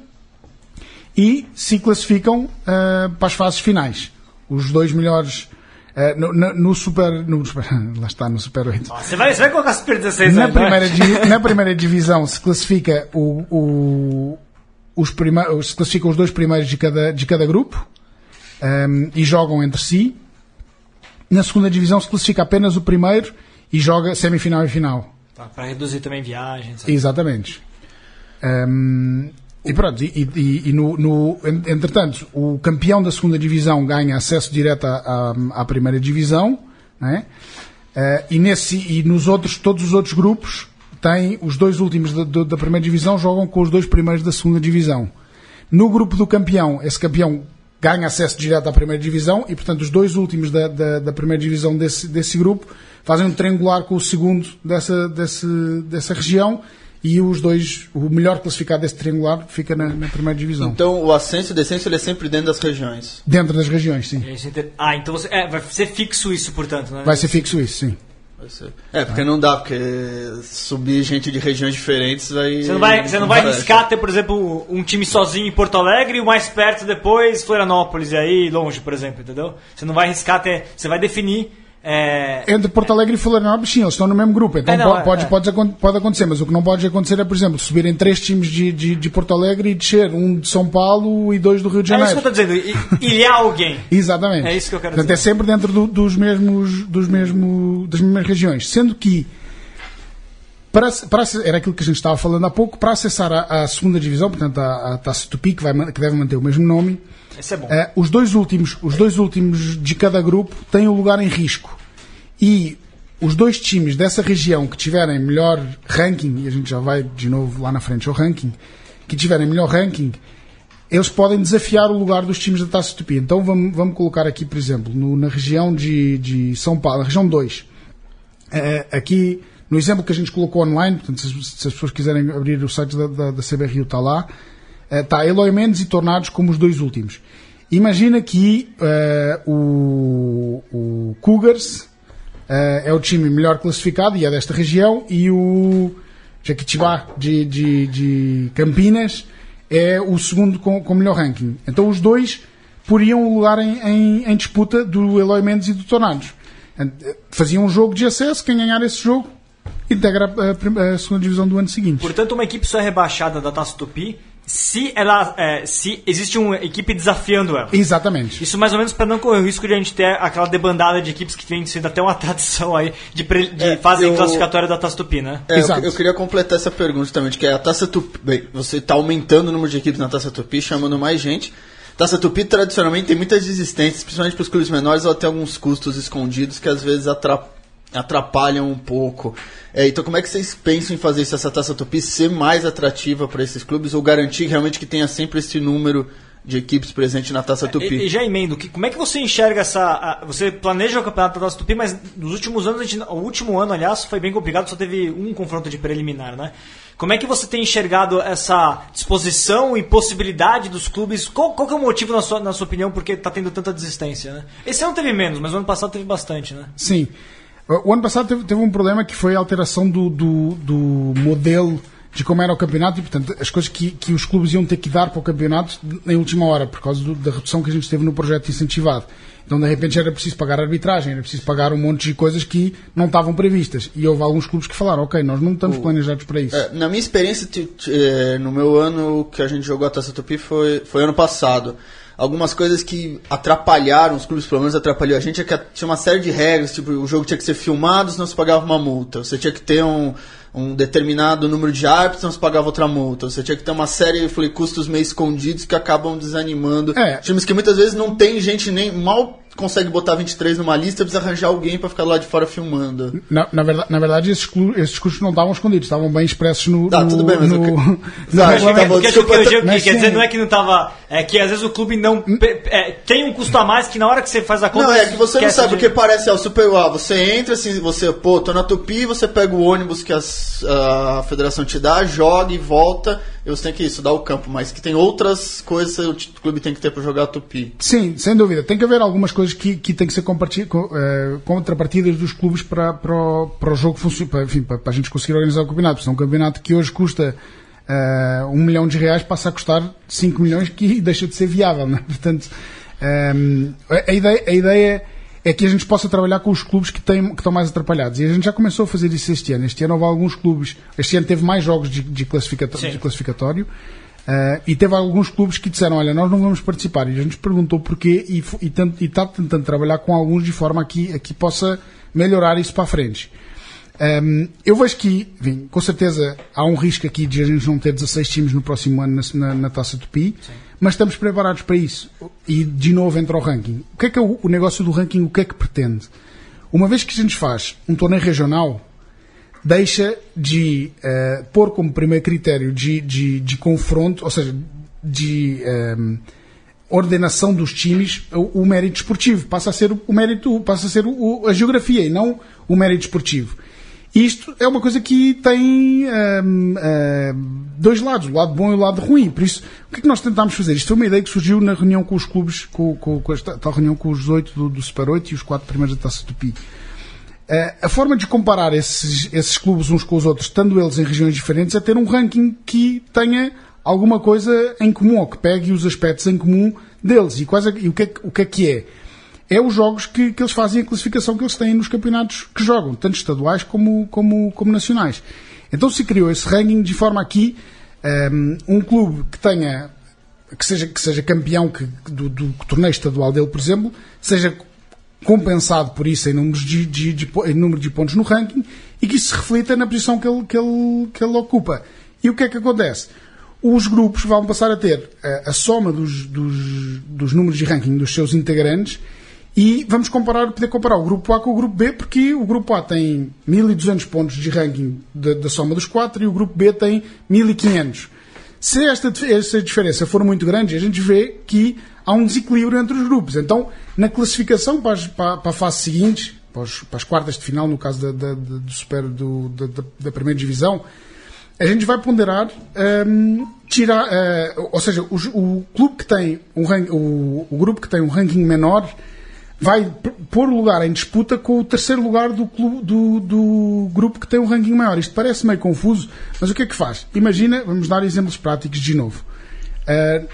e se classificam eh, para as fases finais. Os dois melhores eh, no, no- no Super. No, lá está, no Super 8. Você vai, você vai colocar Super 16 Na aí, é? primeira, divi- na primeira divisão se classifica o, o- os se classificam os dois primeiros de cada, de cada grupo ehm, e jogam entre si. Na segunda divisão se classifica apenas o primeiro e joga semifinal e final. Tá, pra reduzir também viagens. Exatamente. Ehm, e pronto, e, e- e no, no- en- entretanto, o campeão da segunda divisão ganha acesso direto à, à- à primeira divisão, né? Eh, e, nesse, e nos outros, todos os outros grupos, têm os dois últimos da, da primeira divisão jogam com os dois primeiros da segunda divisão. No grupo do campeão, esse campeão ganha acesso direto à primeira divisão e, portanto, os dois últimos da, da, da primeira divisão desse, desse grupo fazem um triangular com o segundo dessa, desse, dessa região e os dois, o melhor classificado desse triangular fica na, na primeira divisão. Então o ascenso e o descenso ele é sempre dentro das regiões. Dentro das regiões, sim. Você inter- Ah, então você. É, vai ser fixo isso, portanto, né? Vai ser fixo isso, sim. É, porque não dá, porque subir gente de regiões diferentes vai. Você não vai, você não vai arriscar ter, por exemplo, um time sozinho em Porto Alegre e o mais perto depois Florianópolis e aí longe, por exemplo, entendeu? Você não vai arriscar ter. Você vai definir. É, Entre Porto Alegre e Florianópolis, sim, eles estão no mesmo grupo. Então É, não, po- é, pode, é. Pode, pode acontecer, mas o que não pode acontecer é, por exemplo, subirem três times de, de, de Porto Alegre e descer um de São Paulo e dois do Rio de é isso Janeiro. que eu tô dizendo, ilhar alguém. Exatamente. É isso que eu quero Portanto, dizer. é sempre dentro do- dos mesmos, dos mesmo, das mesmas regiões. Sendo que, para, para, era aquilo que a gente estava falando há pouco, para acessar a, a segunda divisão, portanto, a, a Taça Tupi, que, vai, que deve manter o mesmo nome, Esse é bom. eh, os, dois últimos, os dois últimos de cada grupo têm o lugar em risco. E os dois times dessa região que tiverem melhor ranking, e a gente já vai de novo lá na frente ao ranking, que tiverem melhor ranking, eles podem desafiar o lugar dos times da Taça Tupi. Então vamos, vamos colocar aqui, por exemplo, no- na região de, de São Paulo, na região 2. Eh, aqui, no exemplo que a gente colocou online, portanto, se, se as pessoas quiserem abrir o site da, da, da CBRU, está lá, eh, está Eloy Mendes e Tornados como os dois últimos. Imagina que eh, o, o Cougars eh, é o time melhor classificado e é desta região e o Jequitibá de, de, de Campinas é o segundo com, com melhor ranking. Então os dois poriam o lugar em, em, em disputa do Eloy Mendes e do Tornados. Eh, Faziam um jogo de acesso, quem ganhar esse jogo integra a, prim- a segunda divisão do ano seguinte. Portanto, uma equipe só é rebaixada da Taça Tupi se ela. é, se existe uma equipe desafiando ela. Exatamente. Isso mais ou menos para não correr o risco de a gente ter aquela debandada de equipes que vem sendo até uma tradição aí de, pre- de É, fase eu- classificatória da Taça Tupi, né? É, eu, Exato. eu queria completar essa pergunta justamente, que é a Taça Tupi. Bem, você está aumentando o número de equipes na Taça Tupi, chamando mais gente. Taça Tupi tradicionalmente tem muitas desistências, principalmente para os clubes menores, ela tem alguns custos escondidos que às vezes atra- atrapalham um pouco. É, então, como é que vocês pensam em fazer isso, essa Taça Tupi ser mais atrativa para esses clubes ou garantir realmente que tenha sempre esse número de equipes presente na Taça Tupi? E, e já emendo, que, como é que você enxerga essa. a- você planeja o campeonato da Taça Tupi, mas nos últimos anos, a gente, o último ano, aliás, foi bem complicado, só teve um confronto de preliminar, né? Como é que você tem enxergado essa disposição e possibilidade dos clubes? Qual, qual que é o motivo, na sua, na sua opinião, porque está tendo tanta desistência, né? Esse ano teve menos, mas o ano passado teve bastante, né? Sim. O ano passado teve, teve um problema que foi a alteração do, do, do modelo de como era o campeonato e, portanto, as coisas que, que os clubes iam ter que dar para o campeonato em última hora, por causa do- da redução que a gente teve no projeto incentivado. Então, de repente, era preciso pagar arbitragem, era preciso pagar um monte de coisas que não estavam previstas. E houve alguns clubes que falaram, ok, nós não estamos planejados para isso. É, na minha experiência, é, no meu ano que a gente jogou a Taça Tupi foi, foi ano passado. Algumas coisas que atrapalharam, os clubes pelo menos atrapalhou a gente, é que tinha uma série de regras, tipo, o jogo tinha que ser filmado, senão se pagava uma multa. Você tinha que ter um, um determinado número de árbitros, senão se pagava outra multa. Você tinha que ter uma série, falei, custos meio escondidos que acabam desanimando. É. Times que muitas vezes não tem gente nem mal consegue botar 23 numa lista, precisa arranjar alguém pra ficar lá de fora filmando. Na, na verdade, na verdade esses, clu- esses custos não estavam escondidos, estavam bem expressos no. Tá, no, tudo bem, mas no, eu no regulamento. tá Porque acho que mas quer sim. dizer não é que não tava. É que às vezes o clube não. é, tem um custo a mais que na hora que você faz a conta. Não, é que você não sabe, de- porque parece, ó, super, ó, você entra, assim, você, pô, tô na Tupi, você pega o ônibus que as- a federação te dá, joga e volta, e você tem que estudar o campo, mas que tem outras coisas que o clube tem que ter pra jogar Tupi. Sim, sem dúvida. Tem que haver algumas coisas que, que têm que ser eh, contrapartidas dos clubes para, para, o, para o jogo para, enfim, para, para a gente conseguir organizar o campeonato. Porque é um campeonato que hoje custa eh, um milhão de reais, passa a custar 5 milhões, que deixa de ser viável. Né? Portanto, ehm, a, a ideia, a ideia é que a gente possa trabalhar com os clubes que, têm, que estão mais atrapalhados. E a gente já começou a fazer isso este ano. Este ano houve alguns clubes. Este ano teve mais jogos de, de, Sim. de classificatório. Uh, e teve alguns clubes que disseram, olha, nós não vamos participar. E a gente perguntou porquê e, e, e está tentando trabalhar com alguns de forma a que, a que possa melhorar isso para a frente. Um, eu vejo que, enfim, com certeza há um risco aqui de a gente não ter 16 times no próximo ano na, na, na Taça Tupi, mas estamos preparados para isso. E de novo entra o ranking. O que é que é o, negócio do ranking? O que é que pretende? Uma vez que a gente faz um torneio regional, deixa de eh, pôr como primeiro critério de, de, de confronto, ou seja, de ehm, ordenação dos times o, o mérito esportivo. Passa a ser o, o mérito, passa a ser o- a geografia e não o mérito esportivo. Isto é uma coisa que tem ehm, ehm, dois lados, o lado bom e o lado ruim. Por isso, o que é que nós tentámos fazer? Isto foi uma ideia que surgiu na reunião com os clubes, com, com, com esta tal reunião com os oito do, do Super 8 e os quatro primeiros da Taça Tupi. Eh, a forma de comparar esses, esses clubes uns com os outros, estando eles em regiões diferentes, é ter um ranking que tenha alguma coisa em comum, ou que pegue os aspectos em comum deles. E, quais é, e o, que é, o que é que é? É os jogos que, que eles fazem, a classificação que eles têm nos campeonatos que jogam, tanto estaduais como, como, como nacionais. Então se criou esse ranking de forma a que ehm, um clube que tenha que seja, que seja campeão que, do, do torneio estadual dele, por exemplo, seja compensado por isso em, números de, de- de em número de pontos no ranking e que isso se reflita na posição que ele, que ele, que ele ocupa. E o que é que acontece? Os grupos vão passar a ter eh, a, soma dos, dos, dos números de ranking dos seus integrantes e vamos comparar, poder comparar o grupo A com o grupo B, porque o grupo A tem 1200 pontos de ranking da, soma dos quatro e o grupo B tem 1500. Se esta, essa diferença for muito grande, a gente vê que há um desequilíbrio entre os grupos. Então, na classificação para, as- para, para a fase seguinte, para, os- para as quartas de final, no caso da, da, da- do super, do, da, da- primeira divisão, a gente vai ponderar hum, tirar, eh, ou seja, os- o, clube que tem um o, o grupo que tem um ranking menor vai pôr o lugar em disputa com o terceiro lugar do, clube, do, do grupo que tem um ranking maior. Isto parece meio confuso, mas o que é que faz? Imagina, vamos dar exemplos práticos de novo.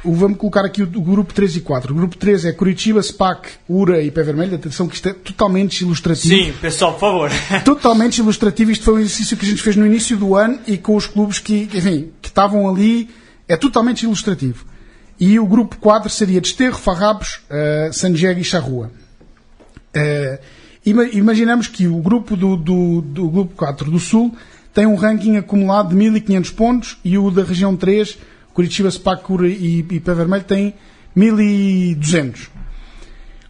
O- vamos colocar aqui o, o grupo 3 e 4. O grupo 3 é Curitiba, SPAC, URA e Pé Vermelho. Atenção que isto é totalmente ilustrativo Sim, pessoal, por favor. totalmente ilustrativo. Isto foi um exercício que a gente fez no início do ano e com os clubes que, enfim, que estavam ali. É totalmente ilustrativo. E o grupo 4 seria Desterro, Farrapos, uh, San Diego e Charrua. Ima- imaginamos que o grupo do, do, do grupo 4 do Sul tem um ranking acumulado de 1500 pontos e o da região 3, Curitiba, Spac, Cura e, e Pé Vermelho, tem 1200.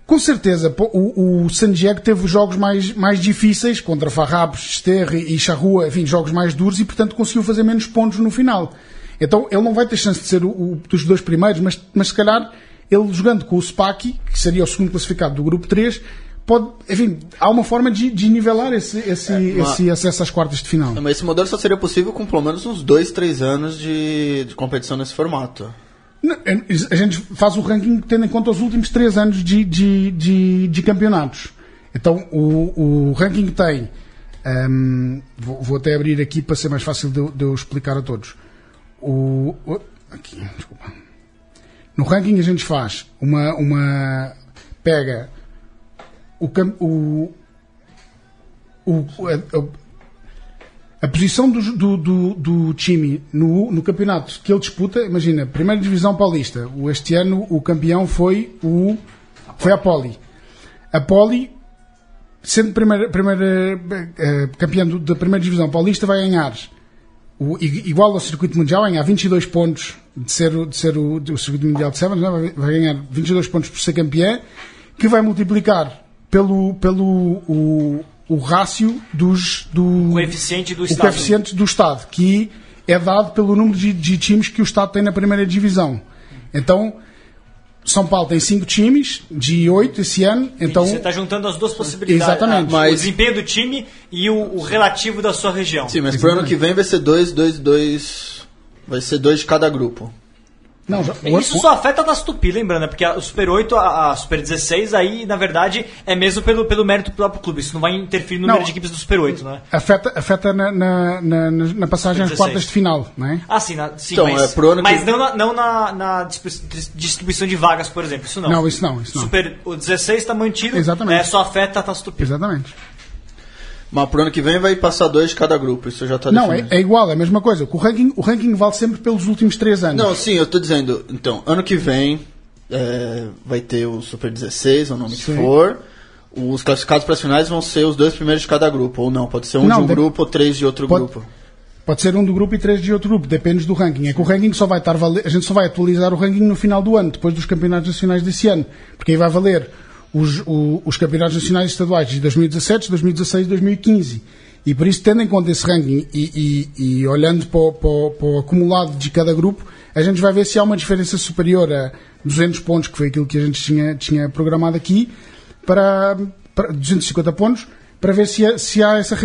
Com certeza, o, o San Diego teve os jogos mais, mais difíceis contra Farrapos, Desterro e Charrua, enfim, jogos mais duros e, portanto, conseguiu fazer menos pontos no final. Então, ele não vai ter chance de ser o, o dos dois primeiros, mas, mas se calhar, ele jogando com o Spaki, que seria o segundo classificado do grupo 3, pode, enfim, há uma forma de, de nivelar esse, esse, mas- esse acesso às quartas de final. Mas esse modelo só seria possível com pelo menos uns 2, 3 anos de, de competição nesse formato. Não, A gente faz o ranking tendo em conta os últimos três anos de, de, de, de campeonatos. Então o, o ranking tem. hum, vou, vou até abrir aqui para ser mais fácil de, eu- de eu explicar a todos. O, o- aqui, desculpa. No ranking a gente faz uma. uma pega o, o, o, a- a- posição do, do, do, do time no, no campeonato que ele disputa, imagina, primeira divisão paulista, este ano o campeão foi o foi a Poli. A Poli, sendo primeira, primeira eh, campeã da primeira divisão paulista, vai ganhar o, igual ao circuito mundial, ganhar 22 pontos de ser, de ser o, o circuito mundial de Sevens, é? vai, vai ganhar 22 pontos por ser campeã, que vai multiplicar pelo, pelo o, o rácio dos, do Coeficiente do o Estado. coeficiente do Estado, que é dado pelo número de, de times que o Estado tem na primeira divisão. Então, São Paulo tem cinco times, de oito esse ano, então Você está juntando as duas possibilidades. Exatamente. a- O Mas- desempenho do time e o, o relativo da sua região. Sim, mas pro ano que vem vai ser dois, dois, dois. Vai ser dois de cada grupo. Não, já, Isso o- só afeta a Tupi, lembrando, né? porque a- o Super 8, a, a Super 16, aí, na verdade, é mesmo pelo, pelo mérito do próprio clube. Isso não vai interferir no Não. número de equipes do Super 8, né? afeta, afeta na, na, na, na passagem às 16. quartas de final, não é? Ah, sim, na, sim Então, mas, é pro ano mas que- não, na, não na, na distribu- distribuição de vagas, por exemplo. Isso não. Não, isso não, isso não. Super, o 16 está mantido, Exatamente. É, só afeta a Taça Tupi. Exatamente. Mas pro ano que vem vai passar dois de cada grupo, isso já tá Não, é, definido. é igual, é a mesma coisa. O ranking, o ranking vale sempre pelos últimos três anos. Não, sim, eu tô dizendo, então, ano que vem é, vai ter o Super 16, ou o nome que Sim. for. Os classificados para as finais vão ser os dois primeiros de cada grupo, ou não, pode ser um Não, de um grupo ou três de outro Pode- grupo. Pode ser um do grupo e três de outro grupo, depende do ranking. É que o ranking só vai estar vale... a gente só vai atualizar o ranking no final do ano, depois dos campeonatos nacionais desse ano, porque aí vai valer os, o- os campeonatos nacionais e estaduais de 2017, 2016 e 2015. E por isso, tendo em conta esse ranking e, e- e olhando para o, para o- para o acumulado de cada grupo, a gente vai ver se há uma diferença superior a 200 pontos, que foi aquilo que a gente tinha, tinha programado aqui, para, para 250 pontos, para ver se há, se há essa,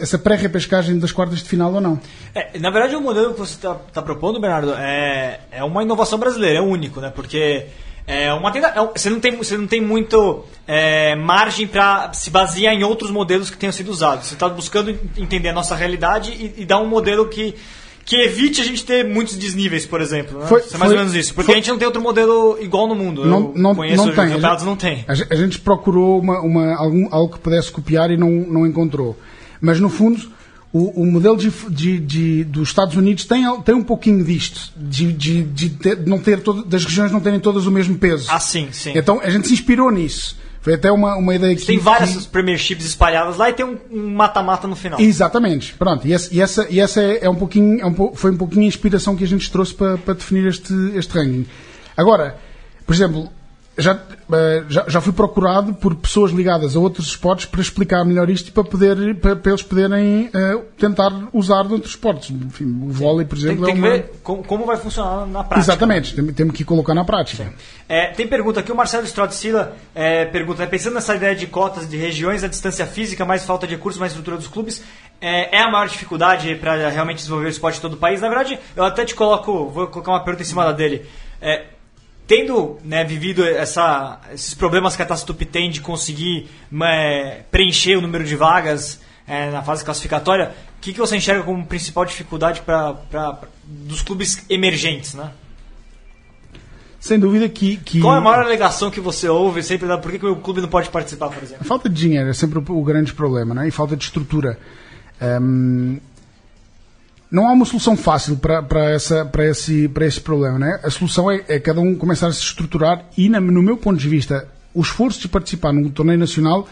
essa pré-repescagem das quartas de final ou não. É, na verdade, o modelo que você está propondo, Bernardo, é, é uma inovação brasileira, é único, né? Porque é uma tenda- é você, não tem, você não tem muito é, margem para se basear em outros modelos que tenham sido usados. Você está buscando entender a nossa realidade e, e dar um modelo que, que evite a gente ter muitos desníveis, por exemplo. Né? Foi- Isso é mais foi- ou menos isso. Porque foi- a gente não tem outro modelo igual no mundo. Não, Eu não, conheço não tem. a não tem. A, gente- a gente procurou uma, uma- algum, algo que pudesse copiar e não, não encontrou. Mas, no fundo, o, o modelo de, de- de- dos Estados Unidos tem, tem um pouquinho disto, de, de- de ter- não ter todo- das regiões não terem todas o mesmo peso. Ah, sim, sim. Então, a gente se inspirou nisso. Foi até uma, uma ideia que... Tem várias que- Premierships espalhadas lá e tem um um mata-mata no final. Exatamente, pronto, e essa, e essa, e essa é, é um pouquinho, é um foi um pouquinho a inspiração que a gente trouxe para, para definir este, este ranking. Agora, por exemplo, já, eh, já, já fui procurado por pessoas ligadas a outros esportes para explicar melhor isto e para, poder, para, para eles poderem eh, tentar usar de outros esportes. Enfim, o vôlei, por Tem, exemplo, tem é que uma... ver como, como vai funcionar na prática. Exatamente, tem- temos que colocar na prática. É, tem pergunta aqui, o Marcelo Strotzila é, pergunta, né, pensando nessa ideia de cotas de regiões, a distância física, mais falta de recursos, mais estrutura dos clubes, é, é a maior dificuldade para realmente desenvolver o esporte em todo o país? Na verdade, eu até te coloco, vou colocar uma pergunta em cima da dele. É, tendo né, vivido essa, esses problemas que a Taça Tupi tem de conseguir é, preencher o número de vagas é, na fase classificatória, o que, que você enxerga como principal dificuldade pra, pra- pra- dos clubes emergentes, né? Sem dúvida que... que... Qual é a maior alegação que você ouve sempre da por que, que o clube não pode participar, por exemplo? Falta de dinheiro é sempre o, o grande problema, não é? E falta de estrutura. Hum, não há uma solução fácil para, para, essa, para, esse, para esse problema, não é? A solução é, é cada um começar a se estruturar e, na- no meu ponto de vista, o esforço de participar num torneio nacional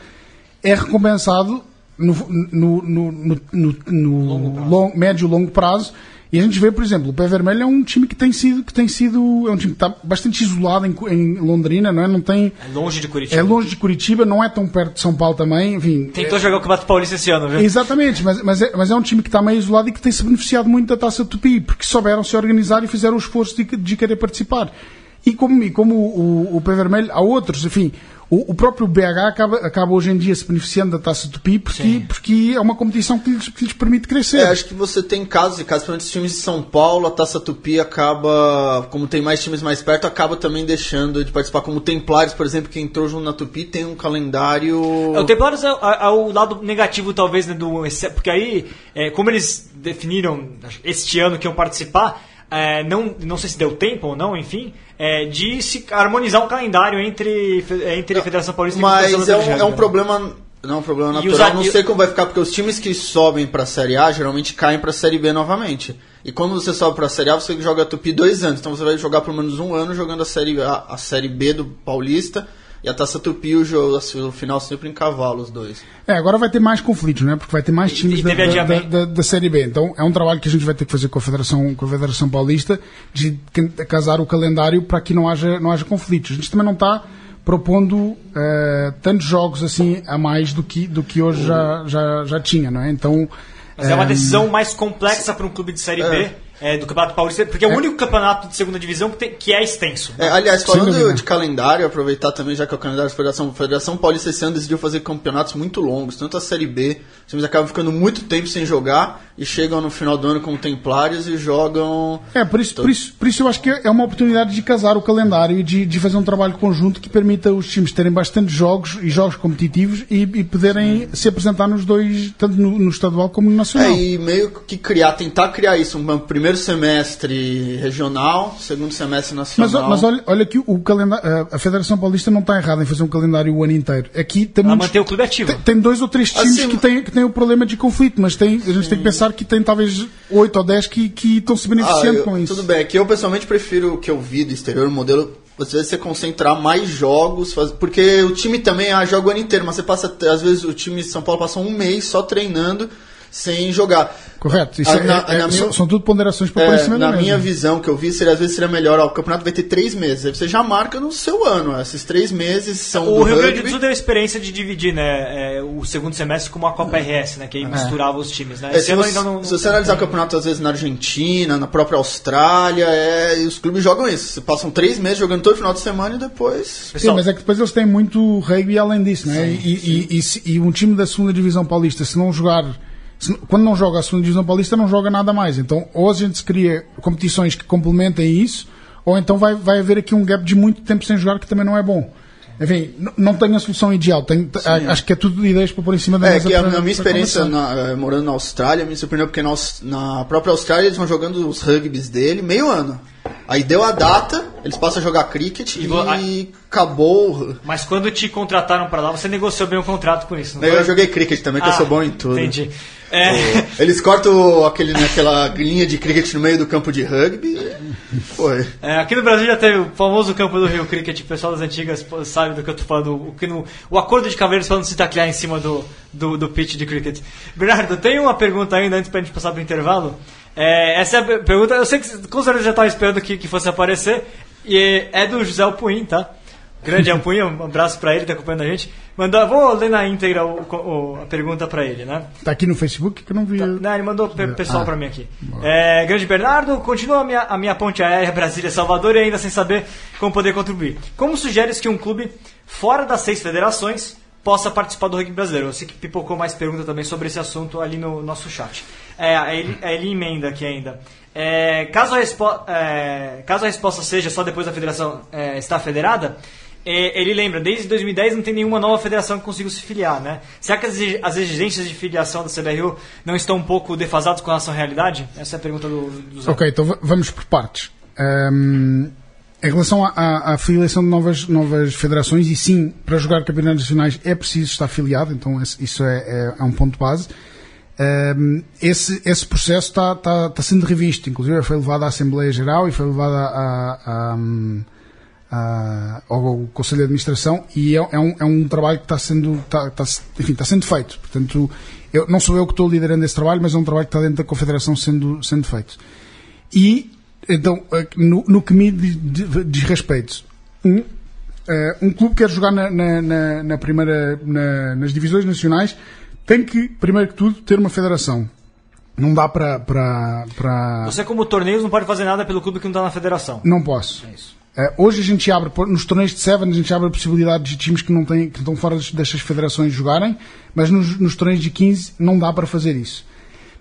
é recompensado no, no, no, no, no- no long- médio e longo prazo. E a gente vê, por exemplo, o Pé Vermelho é um time que tem sido, que tem sido é um time que está bastante isolado em, em Londrina, não é? Não tem, É longe de Curitiba. é longe de Curitiba, não é tão perto de São Paulo também, enfim. Tentou jogar o Campeonato Paulista esse ano, viu? Exatamente, mas, mas, é, mas é um time que está meio isolado e que tem se beneficiado muito da taça Tupi, porque souberam se organizar e fizeram o esforço de, de querer participar. E como, e como o, o Pé Vermelho, há outros, enfim, o, o próprio BH acaba, acaba hoje em dia se beneficiando da taça Tupi porque, porque é uma competição que lhes, que lhes permite crescer. É, acho que você tem casos e casos, principalmente os times de São Paulo, a Taça Tupi acaba, como tem mais times mais perto, acaba também deixando de participar. Como o Templários, por exemplo, que entrou junto na Tupi, tem um calendário. É, O Templários é, é- é o lado negativo, talvez, né, do porque aí, é, como eles definiram este ano que iam participar, é, não, não sei se deu tempo ou não, enfim, é, de se harmonizar um calendário entre, entre a Federação Paulista e a Mas é um, é um problema. Não é um problema natural. os- Não sei como vai ficar, porque os times que sobem pra Série A geralmente caem pra Série B novamente. E quando você sobe pra Série A, você joga a Tupi dois anos. Então você vai jogar pelo menos um ano jogando a Série, a, a série B do Paulista e a Taça Tupi, o, jogo, o final sempre em cavalo, os dois. É, agora vai ter mais conflitos, não é? Porque vai ter mais times da, da, da- da- da Série B. Então é um trabalho que a gente vai ter que fazer com a Federação, com a Federação Paulista de casar o calendário para que não haja, não haja conflitos. A gente também não está propondo eh, tantos jogos assim a mais do que, do que hoje já, já, já tinha, não é? Então, Mas é uma eh, decisão mais complexa para um clube de Série B é, do Campeonato Paulista, porque é o único campeonato de segunda divisão que, tem- que é extenso. É, aliás, falando dúvida. de calendário, aproveitar também, já que é o calendário da Federação, a Federação Paulista esse ano decidiu fazer campeonatos muito longos, tanto a Série B, os times acabam ficando muito tempo sem jogar e chegam no final do ano como templários e jogam. É, por isso, por, isso, por isso eu acho que é uma oportunidade de casar o calendário e de, de fazer um trabalho conjunto que permita os times terem bastante jogos e jogos competitivos e, e poderem se apresentar nos dois, tanto no, no estadual como no É, nacional. e meio que criar, tentar criar isso, um primeiro semestre regional, segundo semestre Mas, nacional. mas olha, olha que o calendário, a Federação Paulista não está errada em fazer um calendário o ano inteiro. Aqui tem, muitos- manter o clube ativo. tem, tem dois ou três times Assim, que têm que têm o problema de conflito, mas tem, a gente tem que pensar que tem talvez oito ou dez que, que estão se Ah, beneficiando eu- com isso. Tudo bem, é que eu pessoalmente prefiro o que eu vi do exterior, o modelo. Às vezes você concentrar mais jogos, faz- porque o time também ah, joga o ano inteiro, mas você passa, às vezes o time de São Paulo passa um mês só treinando sem jogar. Correto. Isso Ah, é- na- é- na são, minha- são tudo ponderações para É, da na mesa. minha visão que eu vi, seria, às vezes seria melhor, ó, o campeonato vai ter três meses, aí você já marca no seu ano, esses três meses são O do Rio Grande do. Sul deu a experiência de dividir né, é, o segundo semestre como a Copa RS, né, que aí misturava os times. Né? É, se, você, ainda não, se você analisar o campeonato às vezes na Argentina, na própria Austrália, é, e os clubes jogam isso. Você passam três meses jogando todo final de semana e depois. Sim, Pessoal, mas é que depois eles têm muito rugby além disso, né? E, e, e, se- e um time da segunda divisão paulista, se não jogar, não- quando não joga a segunda divisão paulista, não joga nada mais. Então, ou a gente cria competições que complementem isso, ou então vai, vai haver aqui um gap de muito tempo sem jogar que também não é bom. Enfim, não tenho a solução ideal. Tenho, acho que é tudo ideias para pôr em cima da É mesa. que a, para- a minha experiência na- eh, morando na Austrália me surpreendeu porque na, na própria Austrália eles vão jogando os rugbys dele meio ano. Aí deu a data, eles passam a jogar cricket e, E acabou. Mas quando te contrataram para lá, você negociou bem o contrato com isso, não Daí foi? eu joguei cricket também, que eu Ah, sou bom em tudo. Entendi. É, Eles cortam aquele, né, aquela linha de cricket no meio do campo de rugby. Foi. é, aqui no Brasil já teve o famoso campo do Rio Cricket, o pessoal das antigas sabe do que eu tô falando, o, que no, o acordo de caveiros para não se taclear em cima do, do, do pitch de cricket. Bernardo, tem uma pergunta ainda antes pra gente passar pro intervalo. É, essa é a per- pergunta, eu sei que com certeza já estava esperando que, que fosse aparecer, e é do José Alpuim, tá? Grande Alpuim, um abraço pra ele, tá acompanhando a gente. Mandou, vou ler na íntegra o- o- a pergunta pra ele, né? Tá aqui no Facebook que eu não vi. Não, ele mandou pe- pessoal Ah. pra mim aqui. É, grande Bernardo, continua a minha, a minha ponte aérea Brasília-Salvador e ainda sem saber como poder contribuir. Como sugeres que um clube fora das seis federações possa participar do rugby brasileiro? Eu sei que pipocou mais pergunta também sobre esse assunto ali no nosso chat. É, ele, ele emenda aqui ainda. É, caso, a é, caso a resposta seja só depois da federação é, estar federada, é, ele lembra, desde 2010 não tem nenhuma nova federação que conseguiu se filiar, né? Será que as exig- as exigências de filiação da CBRU não estão um pouco defasadas com relação à realidade? Essa é a pergunta do, do Zé. Ok, então va- vamos por partes. Ahm, em relação à, à, filiação de novas, novas federações, e sim, para jogar campeonatos nacionais é preciso estar afiliado, então isso é, é- é um ponto base. Ahm, esse, esse processo está, está, está sendo revisto, inclusive foi levado à Assembleia Geral e foi levado à, à- à- ao Conselho de Administração e é, é um, é um trabalho que está sendo, está, está, enfim, está sendo feito. Portanto, eu, não sou eu que estou liderando esse trabalho, mas é um trabalho que está dentro da Confederação sendo, sendo feito. E, então, eh, no, no que me diz, respeito, um, eh, um clube que quer jogar na, na- na primeira, na- nas divisões nacionais tem que, primeiro que tudo, ter uma federação. Não dá para. para, para... Você, como torneios, não pode fazer nada pelo clube que não está na federação. Não posso. É isso. Eh, hoje a gente abre, nos torneios de Seven, a gente abre a possibilidade de times que não têm, que estão fora destas federações jogarem, mas nos, nos torneios de 15 não dá para fazer isso.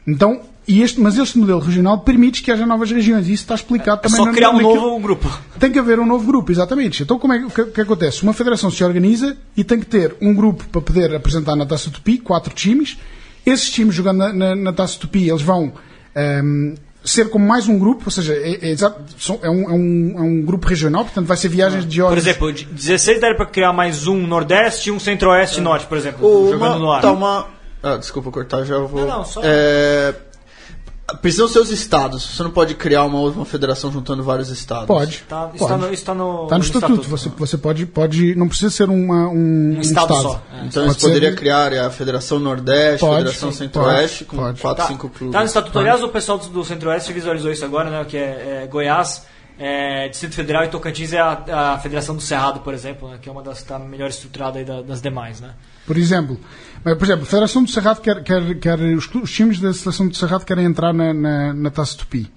Então, e este, mas este modelo regional permite que haja novas regiões. Isso está explicado É também só na- criar um novo grupo. tem que haver um novo grupo, exatamente. Então, como é que, o que, acontece? Uma federação se organiza e tem que ter um grupo para poder apresentar na Taça Tupi, quatro times. Esses times jogando na, na, na Taça Tupi, eles vão ehm, ser como mais um grupo, ou seja, é, é é um, é um- é um grupo regional, portanto vai ser viagens de Por horas. exemplo, de 16 daria para criar mais um Nordeste e um Centro-Oeste e Norte, por exemplo, Uma- jogando no ar. Tá uma... Ah, desculpa cortar, já vou. Não, não, só- É, Precisam ser os estados. Você não pode criar uma outra federação juntando vários estados. Pode. Tá, isso pode. está no, isso tá no, Está no estatuto. Você, você pode, pode. Não precisa ser uma, um, Um estado só. É. Então Pode você poderia ser- criar a Federação Nordeste, Pode, Federação Centro-Oeste, com pode. 4, Tá, 5 clubes. tá no estatuto. Aliás, o pessoal do, do Centro-Oeste visualizou isso agora, né? Que é, é Goiás é, Distrito Federal e Tocantins é a, a Federação do Cerrado, por exemplo, né, que é uma das que está melhor estruturada aí da- das demais, né? Por exemplo, por exemplo, a Federação do Cerrado quer, quer, quer os, os times da Seleção do Cerrado querem entrar na, na, na Taça Tupi.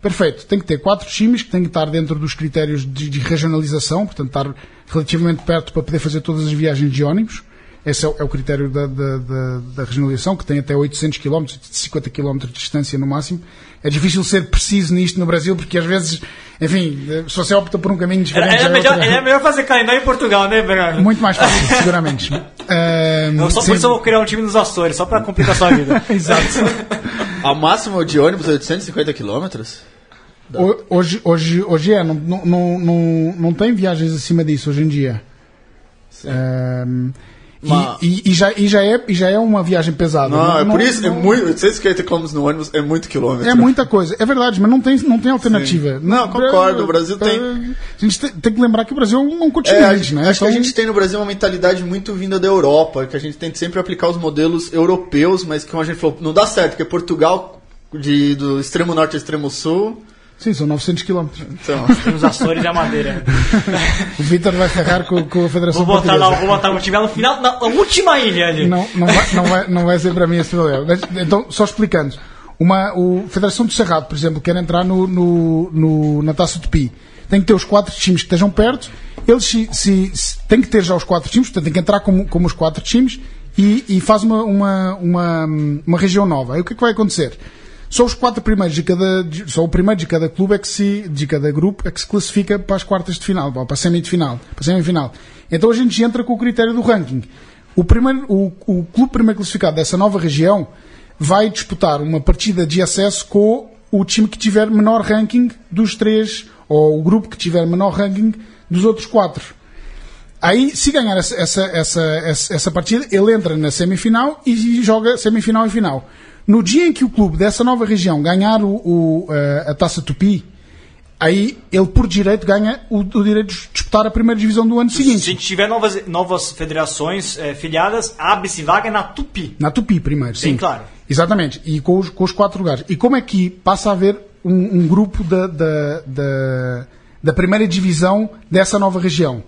Perfeito. Tem que ter quatro times que têm que estar dentro dos critérios de, de regionalização, portanto, estar relativamente perto para poder fazer todas as viagens de ónibus. Esse é o, é o critério da, da, da, da regionalização, que tem até 800 km, 50 km de distância no máximo. É difícil ser preciso nisto no Brasil, porque às vezes, enfim, se você opta por um caminho diferente. É, é é melhor, outra- é melhor fazer calendário em Portugal, né, Bernardo? muito mais fácil, seguramente. Eu só por sim. isso eu vou criar um time nos Açores, só pra complicar sua vida. Exato. A máxima de ônibus é 850 quilômetros? Ho- Hoje, hoje, hoje é, não, não, não, não, tem viagens acima disso hoje em dia. Ahm, e- Ma- e, e já, e, já é, e já é uma viagem pesada. Não, é por isso, é não- muito, 850 quilômetros no ônibus é muito quilômetro. É muita coisa, é verdade, mas não tem, não tem alternativa. Não, concordo, o Brasil tem- A gente tem, tem que lembrar que o Brasil é um É, continente, acho, né? acho que a Então, gente tem no Brasil uma mentalidade muito vinda da Europa, que a gente tenta sempre aplicar os modelos europeus, mas que como a gente falou, não dá certo, porque Portugal, de, do extremo norte ao extremo sul, Sim, são 900 km. então, Nos Açores e a Madeira. O Vitor vai ferrar com, com a Federação Vou botar lá, vou botar o time lá no final, na última ilha ali. Não, não, vai, não, vai, não vai ser para mim esse problema. Mas, Então, só explicando. Uma, o Federação do Cerrado, por exemplo, quer entrar no, no, no- na Taça Tupi. Tem que ter os quatro times que estejam perto. Eles se, se, se- tem que ter já os quatro times, portanto, tem que entrar como, como os quatro times e, e faz uma, uma, uma, uma região nova. Aí o que é que vai acontecer? Só os quatro primeiros de cada, só o primeiro de cada clube é que se, de cada grupo é que se classifica para as quartas de final, para a semi de final, para a semifinal. Então a gente entra com o critério do ranking. O primeiro, o, o clube primeiro classificado dessa nova região vai disputar uma partida de acesso com o time que tiver menor ranking dos três, ou o grupo que tiver menor ranking dos outros quatro. Aí, se ganhar essa, essa, essa, essa partida, ele entra na semifinal e joga semifinal e final. No dia em que o clube dessa nova região ganhar o, o, eh, a taça Tupi, aí ele, por direito, ganha o, o direito de disputar a primeira divisão do ano Se seguinte. gente tiver novas, novas federações eh, filiadas, abre-se vaga na Tupi. Na Tupi, primeiro, sim. Sim, claro. Exatamente. E com os, com os quatro lugares. E como é que passa a haver um, um grupo da, da, da, da primeira divisão dessa nova região?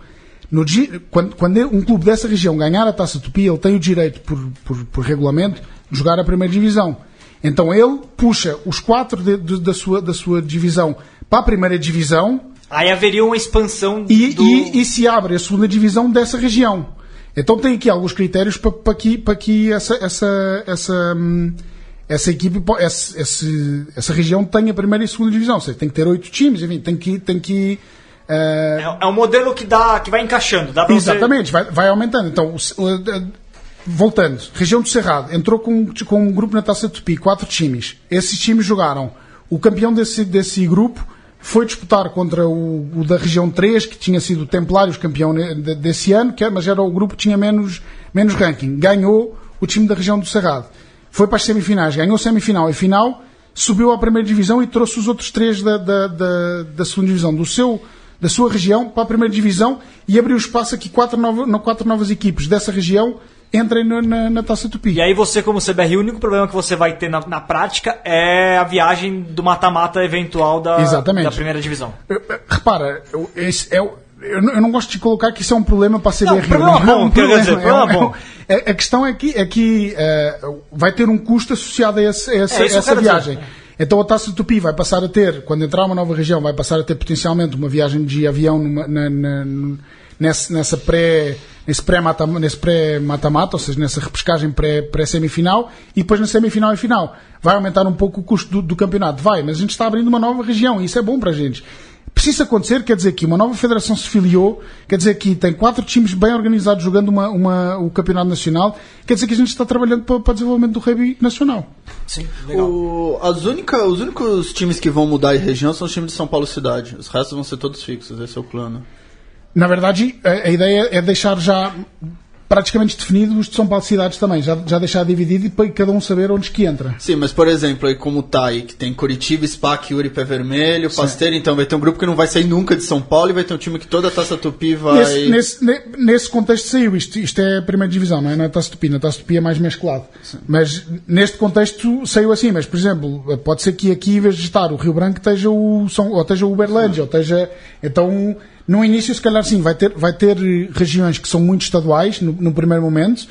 No dia, quando, quando um clube dessa região ganhar a Taça Tupi, ele tem o direito, por, por, por regulamento, jogar a primeira divisão. Então ele puxa os quatro de- de- da, sua, da sua divisão para a primeira divisão Aí haveria uma expansão e, do... e, e se abre a segunda divisão dessa região. Então tem aqui alguns critérios para, para que, para que essa, essa, essa, hum, essa equipe, essa, esse- essa região tenha primeira e segunda divisão. Ou seja, tem que ter oito times, enfim, tem que. Tem que eh, É, é um modelo que, dá, que vai encaixando. Dá pra você- Exatamente, vai, vai aumentando. Então, eh, voltando, região do Cerrado entrou com, com um grupo na Taça Tupi, quatro times. Esses times jogaram. O campeão desse, desse grupo foi disputar contra o, o da região 3, que tinha sido Templários campeão de- desse ano, que, é- mas era o grupo que tinha menos, menos ranking. Ganhou o time da região do Cerrado. Foi para as semifinais, ganhou semifinal e final, subiu à primeira divisão e trouxe os outros três da, da, da, da segunda divisão do seu, da sua região para a primeira divisão e abriu espaço aqui quatro, nova, no- quatro novas equipes dessa região entrem na, na, na Taça Tupi. E aí você, como CBR, o único problema que você vai ter na, na prática é a viagem do mata-mata eventual da, Exatamente. da primeira divisão. Repara, eu, esse é, o- eu, não- eu não gosto de colocar que isso é um problema para a CBR. Não, problema não é bom, quer dizer, problema é bom. é- a questão é que, é que eh, vai ter um custo associado a, esse- a essa, É, essa viagem. dizer. Então a Taça Tupi vai passar a ter, quando entrar uma nova região, vai passar a ter potencialmente uma viagem de avião numa- na- na- nesse- nessa pré nesse pré-mata- nesse pré-mata-mata, ou seja, nessa repescagem pré- pré-semifinal, e depois na semifinal e final. Vai aumentar um pouco o custo do, do campeonato? Vai, mas a gente está abrindo uma nova região, e isso é bom para a gente. Precisa acontecer, quer dizer que uma nova federação se filiou, quer dizer que tem quatro times bem organizados jogando uma, uma- o campeonato nacional, quer dizer que a gente está trabalhando para, para o desenvolvimento do rugby nacional. Sim, legal. O- as única, os únicos times que vão mudar de região são os times de São Paulo Cidade. Os restos vão ser todos fixos, esse é o plano. Na verdade, a, a ideia é deixar já praticamente definido os de São Paulo cidades também. Já, já deixar dividido e para cada um saber onde que entra. Sim, mas por exemplo, aí como tá aí, que tem Curitiba, SPAC, Yuri, Pé Vermelho, Pasteiro, então vai ter um grupo que não vai sair nunca de São Paulo e vai ter um time que toda a Taça Tupi vai... Nesse, nesse, ne- nesse contexto saiu isto. Isto é a primeira divisão, não é? Não é Taça Tupi. Na Taça Tupi é mais mesclado. Mas neste contexto saiu assim. Mas, por exemplo, pode ser que aqui, em vez de estar o Rio Branco, esteja o, São, ou esteja o Uberlândia, ou esteja... Então, no início, se calhar sim, vai ter, vai ter eh, regiões que são muito estaduais, no, no primeiro momento.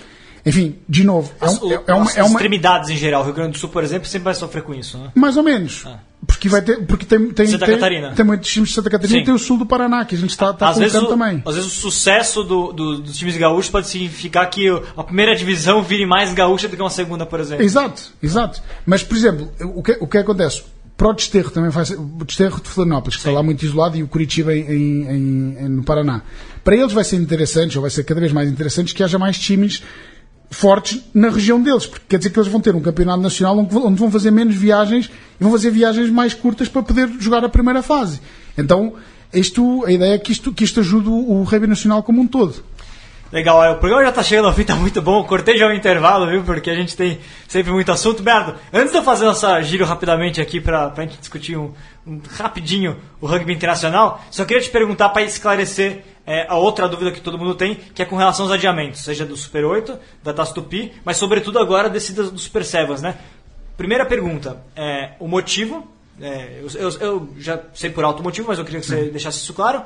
Enfim, de novo, é, um- é- é uma, é uma, extremidades em geral. O Rio Grande do Sul, por exemplo, sempre vai sofrer com isso, né? mais ou menos. Porque, vai ter, porque tem, tem, Santa tem, Catarina. tem muitos times de Santa Catarina Sim. e tem o sul do Paraná, que a gente está tá às, vezes colocando o, também. às vezes o sucesso do- do- dos times gaúchos pode significar que a primeira divisão vire mais gaúcha do que uma segunda, por exemplo. Exato, exato. Mas, por exemplo, o que, o que acontece? Para o Desterro também faz. O Desterro de Florianópolis, que está lá muito isolado, e o Curitiba em, em- em- no Paraná. Para eles vai ser interessante, ou vai ser cada vez mais interessante, que haja mais times fortes na região deles, porque quer dizer que eles vão ter um campeonato nacional onde onde vão fazer menos viagens e vão fazer viagens mais curtas para poder jogar a primeira fase. Então, isto, a ideia é que isto, que isto ajude o, o rugby nacional como um todo. Legal, olha, o programa já tá chegando ao fim, tá muito bom. Cortei já o intervalo, viu? Porque a gente tem sempre muito assunto. Berdo, antes de eu fazer nossa giro rapidamente aqui pra, pra gente discutir um, um- rapidinho o rugby internacional, só queria te perguntar para esclarecer é, a outra dúvida que todo mundo tem, que é com relação aos adiamentos, seja do Super 8, da Taça Tupi, mas sobretudo agora desse do Super Sevens, né? Primeira pergunta, é, o motivo, é, eu, eu- eu já sei por alto o motivo, mas eu queria que você deixasse isso claro.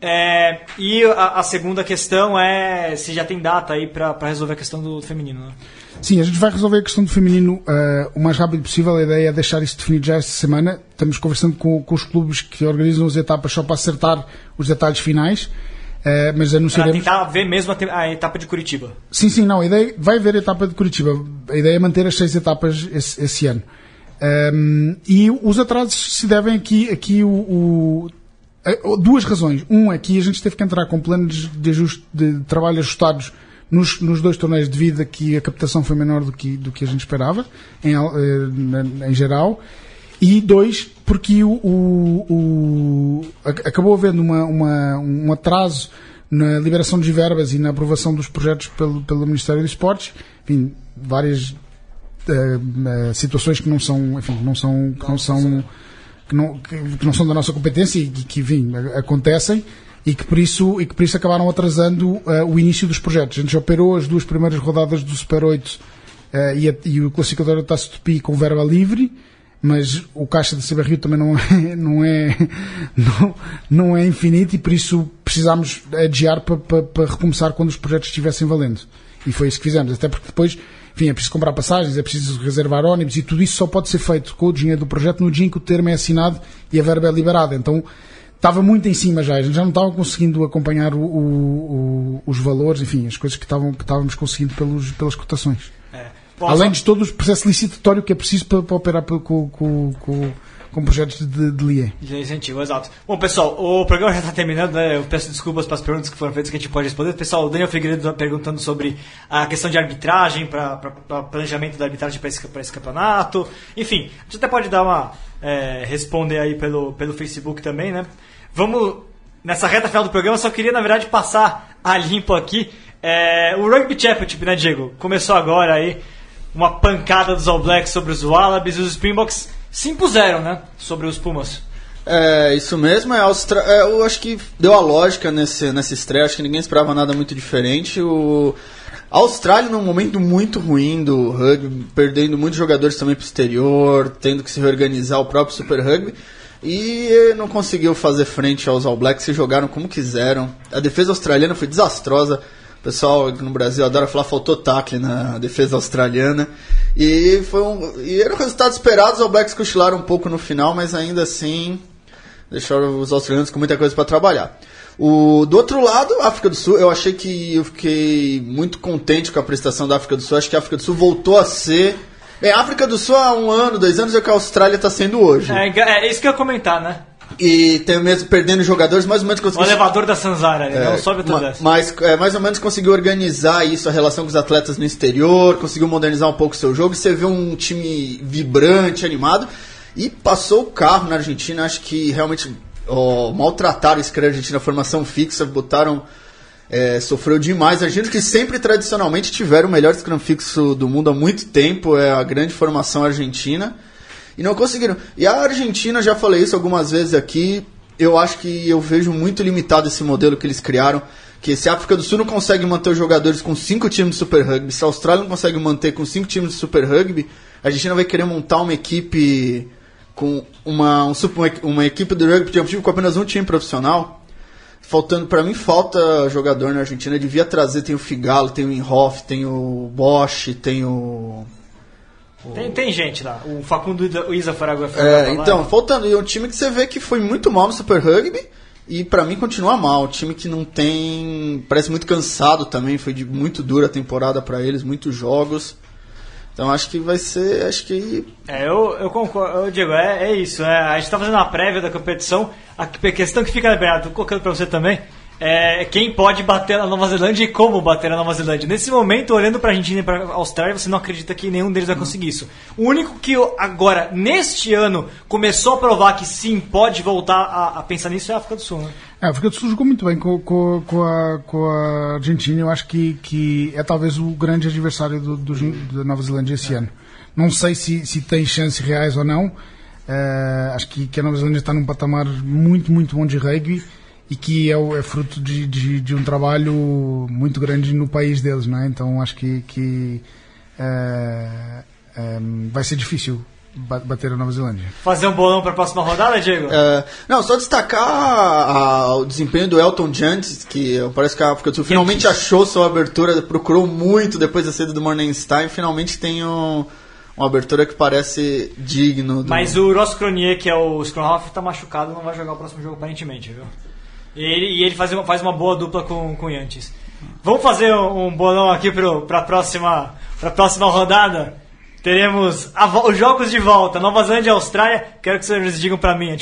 É, e a, a segunda questão é se já tem data aí pra resolver a questão do feminino, né? Sim, a gente vai resolver a questão do feminino eh, o mais rápido possível. A ideia é deixar isso definido já esta semana. Estamos conversando com, com os clubes que organizam as etapas só para acertar os detalhes finais. eh, mas anunciaremos. tentar ver mesmo a, a etapa de Curitiba. Sim, sim, não. A ideia vai haver a etapa de Curitiba. A ideia é manter as seis etapas esse, esse ano. Ehm, e os atrasos se devem aqui, aqui o, o- duas razões. Um é que a gente teve que entrar com planos de, ajuste, de trabalho ajustados nos, nos dois torneios devido a que a captação foi menor do que, do que a gente esperava, em, eh, em geral. E dois, porque o, o- o- ac- acabou havendo uma, uma- um atraso na liberação de verbas e na aprovação dos projetos pelo, pelo Ministério dos Esportes. Enfim, várias eh, situações que não são, enfim, não são, que não são, que não, que, que não são da nossa competência e que, que enfim, acontecem e que por isso, e que por isso acabaram atrasando eh, o início dos projetos. A gente já operou as duas primeiras rodadas do Super 8 eh, e, a- e o classificador da Taça Tupi com verba livre, mas o caixa de Ciberrio também não é, não é, não, não é infinito e por isso precisámos adiar para, para, para recomeçar quando os projetos estivessem valendo. E foi isso que fizemos, até porque depois, enfim, é preciso comprar passagens, é preciso reservar ónibus e tudo isso só pode ser feito com o dinheiro do projeto no dia em que o termo é assinado e a verba é liberada. Então, estava muito em cima já, a gente já não estava conseguindo acompanhar o- o- o- os valores, enfim, as coisas que, estavam, que estávamos conseguindo pelos, pelas cotações. É. Bom, Além só- de todo o processo licitatório que é preciso para, para operar com, com, com, com, projetos de, de LIE. De incentivo, exato. Bom, pessoal, o programa já está terminando, né? Eu peço desculpas para as perguntas que foram feitas que a gente pode responder. Pessoal, o Daniel Figueiredo está perguntando sobre a questão de arbitragem, para planejamento da arbitragem para esse, esse campeonato. Enfim, a gente até pode dar uma. é, responder aí pelo, pelo Facebook também, né? Vamos. Nessa reta final do programa, só queria, na verdade, passar a limpo aqui. É, o Rugby Championship, né, Diego? Começou agora aí uma pancada dos All Blacks sobre os Wallabies e os Springboks se impuseram, né? Sobre os Pumas. É, isso mesmo, é, Austra... é, eu acho que deu a lógica nesse, nessa estreia, acho que ninguém esperava nada muito diferente. O... A Austrália num momento muito ruim do rugby, perdendo muitos jogadores também pro exterior, tendo que se reorganizar o próprio Super Rugby. E não conseguiu fazer frente aos All Blacks, se jogaram como quiseram. A defesa australiana foi desastrosa. Pessoal no Brasil adora falar faltou tackle na defesa australiana. E foi um, e era o resultado esperado, os All Blacks cochilaram um pouco no final, mas ainda assim deixaram os australianos com muita coisa para trabalhar. O, do outro lado, África do Sul, eu achei que eu fiquei muito contente com a prestação da África do Sul. Acho que a África do Sul voltou a ser. Bem, a África do Sul há um ano, dois anos é o que a Austrália está sendo hoje. É, é isso que eu ia comentar, né? E tem mesmo perdendo jogadores, mais ou menos O conseguiu. elevador da Sanzara, né? É, não sobe desce. mas é, mais ou menos conseguiu organizar isso, a relação com os atletas no exterior, conseguiu modernizar um pouco o seu jogo. Você vê um time vibrante, animado. E passou o carro na Argentina, acho que realmente ó, maltrataram esse cara Argentina, formação fixa, botaram É, sofreu demais. A Argentina que sempre tradicionalmente tiveram o melhor scrum fixo do mundo há muito tempo, é a grande formação argentina. E não conseguiram. E a Argentina, já falei isso algumas vezes aqui, eu acho que eu vejo muito limitado esse modelo que eles criaram. Que se a África do Sul não consegue manter os jogadores com cinco times de Super Rugby, se a Austrália não consegue manter com cinco times de Super Rugby, a Argentina vai querer montar uma equipe com uma, um, uma equipe de rugby de com apenas um time profissional. Faltando, para mim, falta jogador na Argentina. Devia trazer, tem o Figalo, tem o Inhoff, tem o Bosch, tem o. Tem, tem gente lá. O Facundo o Isa Faragua foi É, pra lá. então, faltando. E é um time que você vê que foi muito mal no Super Rugby. E pra mim continua mal. Um time que não tem. Parece muito cansado também. Foi de muito dura a temporada pra eles, muitos jogos. Então acho que vai ser. Acho que. É, eu, eu concordo, eu digo, é, é isso. é, a gente tá fazendo a prévia da competição. A que- questão que fica, Bernardo, tô colocando pra você também, é quem pode bater na Nova Zelândia e como bater na Nova Zelândia. Nesse momento, olhando pra Argentina e pra Austrália, você não acredita que nenhum deles vai conseguir isso. O único que eu, agora, neste ano, começou a provar que sim, pode voltar a, a pensar nisso é a África do Sul, né? É, a África do Sul jogou muito bem com, com, com, a, com a Argentina. Eu acho que, que é talvez o grande adversário do, do, da Nova Zelândia esse ano. Não sei se, se tem chances reais ou não. Eh, acho que, que a Nova Zelândia está num patamar muito, muito bom de rugby e que é, o- é fruto de, de, de um trabalho muito grande no país deles, não é? Então acho que, que eh, eh, vai ser difícil ba- bater a Nova Zelândia. Fazer um bolão pra próxima rodada, Diego? É, não, só destacar a- o desempenho do Elton Jantes, que parece que a África do Sul finalmente achou sua abertura, procurou muito depois da saída do Morningstar, finalmente tem um- uma abertura que parece digno. Do... Mas o Ross Cronier, que é o Scrum tá machucado, não vai jogar o próximo jogo aparentemente, viu? E ele, e ele faz, uma, faz uma boa dupla com, com o Yantis. Vamos fazer um, um bolão aqui pro, pra, próxima, pra próxima rodada? Teremos a os jogos de volta, Nova Zelândia e Austrália. Quero que vocês digam pra mim a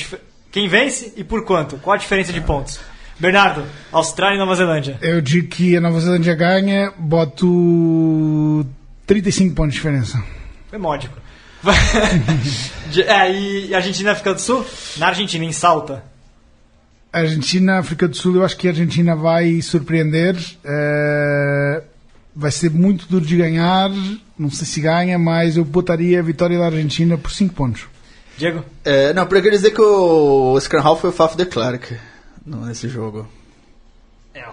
quem vence e por quanto. Qual a diferença de pontos? Bernardo, Austrália e Nova Zelândia. Eu digo que a Nova Zelândia ganha, boto 35 pontos de diferença. Foi módico. É, e a Argentina e África do Sul? Na Argentina, em Salta. Argentina, África do Sul, eu acho que a Argentina vai surpreender. eh, vai ser muito duro de ganhar. Não sei se ganha, mas eu botaria a vitória da Argentina por 5 pontos. Diego? É, não, querer dizer que o Scrum Hall foi o Faf de no- nesse jogo. É,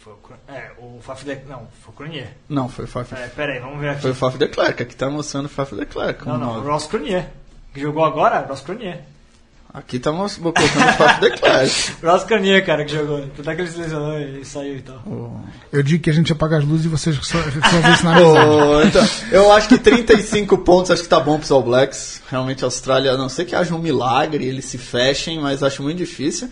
foi é, o Faf de, Não, foi o Cronier. Não, foi o Faf. É, pera aí, vamos ver aqui. Foi o Faf de Klerk, aqui tá mostrando o Faf de Klerk. Não, não, o. Ross Cronier. Que jogou agora, Ross Cronier. Aqui tá colocando o Faf de Klerk. Ross Cronier, cara, que jogou. Até que ele se lesionou e saiu e tal. Eu digo que a gente apaga as luzes e vocês resol- resolvem isso na mesa. Ô, então, eu acho que 35 pontos acho que tá bom pros All Blacks. Realmente a Austrália, a não sei que haja um milagre, eles se fechem, mas acho muito difícil.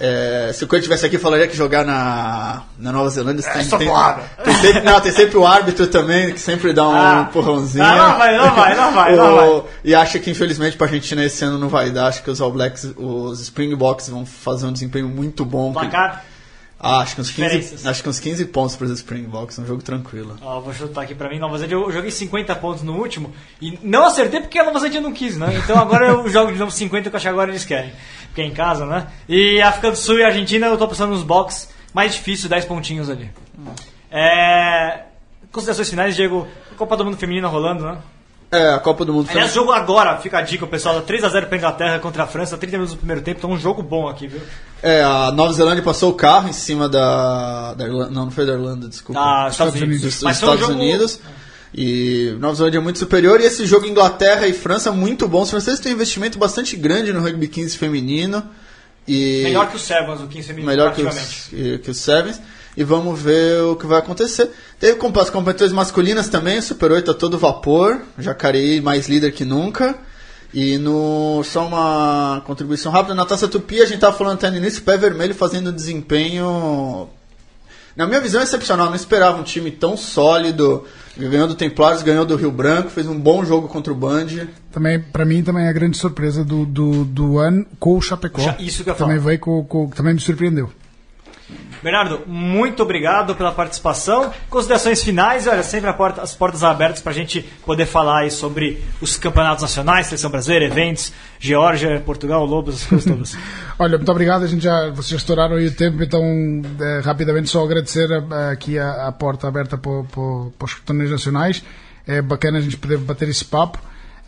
É, se o Coelho estivesse aqui, eu falaria que jogar na, na Nova Zelândia tem, Essa tem, porrada. tem sempre, não, tem sempre o árbitro também, que sempre dá um Ah. empurrãozinho. Ah, não vai, não vai, não vai, não O- E acho que infelizmente pra Argentina esse ano não vai dar. Acho que os All Blacks, os Springboks vão fazer um desempenho muito bom. Placar. Ah, acho que uns 15, Diferenças. acho que uns 15 pontos para os Springboks, um jogo tranquilo. Ó, vou chutar aqui pra mim, Nova Zelândia. Eu joguei 50 pontos no último e não acertei porque a Nova Zelândia não quis, né? Então agora eu jogo de novo 50 que eu acho que agora eles querem. Porque é em casa, né? E África do Sul e Argentina eu tô pensando nos box mais difícil, 10 pontinhos ali. É... Considerações finais, Diego. Copa do Mundo Feminina rolando, né? É, a Copa do Mundo Aliás, jogo agora, fica a dica, o pessoal, 3x0 pra Inglaterra contra a França, 30 minutos do primeiro tempo, então um jogo bom aqui, viu? É, a Nova Zelândia passou o carro em cima da. da Irlanda, não, não foi da Irlanda, desculpa. Ah, Estados Estados Unidos. Unidos. dos, dos Estados jogo- Unidos. E Nova Zelândia é muito superior. E esse jogo Inglaterra e França muito bom. Os franceses têm um investimento bastante grande no rugby 15 feminino. E Melhor que o Sevens, o 15 feminino, melhor que praticamente. os, que, os Sevens. E vamos ver o que vai acontecer. Teve com as competições masculinas também, o Super 8 a todo vapor. Jacareí mais líder que nunca. E no só uma contribuição rápida, na Taça Tupi a gente tava falando até no início, pé vermelho fazendo desempenho na minha visão, excepcional. Não esperava um time tão sólido. Ganhou do Templares, ganhou do Rio Branco, fez um bom jogo contra o Band. Também, para mim, também é a grande surpresa do, do, do ano com o Chapecó. Isso que eu Também falar. veio com, com, também me surpreendeu. Bernardo, muito obrigado pela participação. Considerações finais, olha, sempre porta, as portas abertas para a gente poder falar aí sobre os campeonatos nacionais, seleção brasileira, eventos, Geórgia, Portugal, Lobos, as coisas todas. Olha, muito obrigado. A gente já, vocês já estouraram aí o tempo, então eh, rapidamente só agradecer eh, aqui a, a porta aberta para, os torneios nacionais. É bacana a gente poder bater esse papo.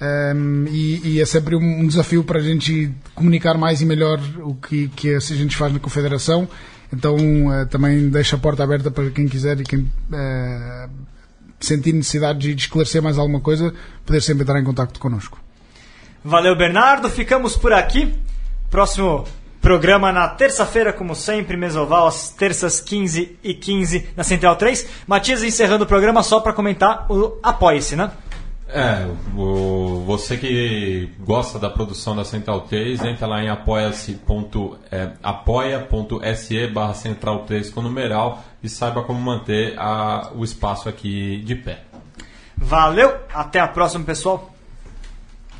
Um, e, e, é sempre um, desafio para a gente comunicar mais e melhor o que, que a gente faz na Confederação. Então uh, também deixo a porta aberta para quem quiser e quem uh, sentir necessidade de esclarecer mais alguma coisa, poder sempre entrar em contato connosco. Valeu, Bernardo. Ficamos por aqui. Próximo programa na terça-feira, como sempre, Mesoval, às terças 15 e 15 na Central 3. Matias encerrando o programa só para comentar o Apoie-se, né? É, o, você que gosta da produção da Central 3, entra lá em apoia-se é, apoia.se barra Central 3 com numeral e saiba como manter a, o espaço aqui de pé. Valeu, até a próxima, pessoal.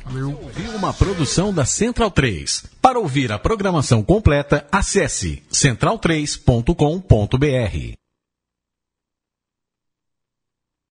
Valeu. Uma produção da Central 3. Para ouvir a programação completa, acesse central3.com.br.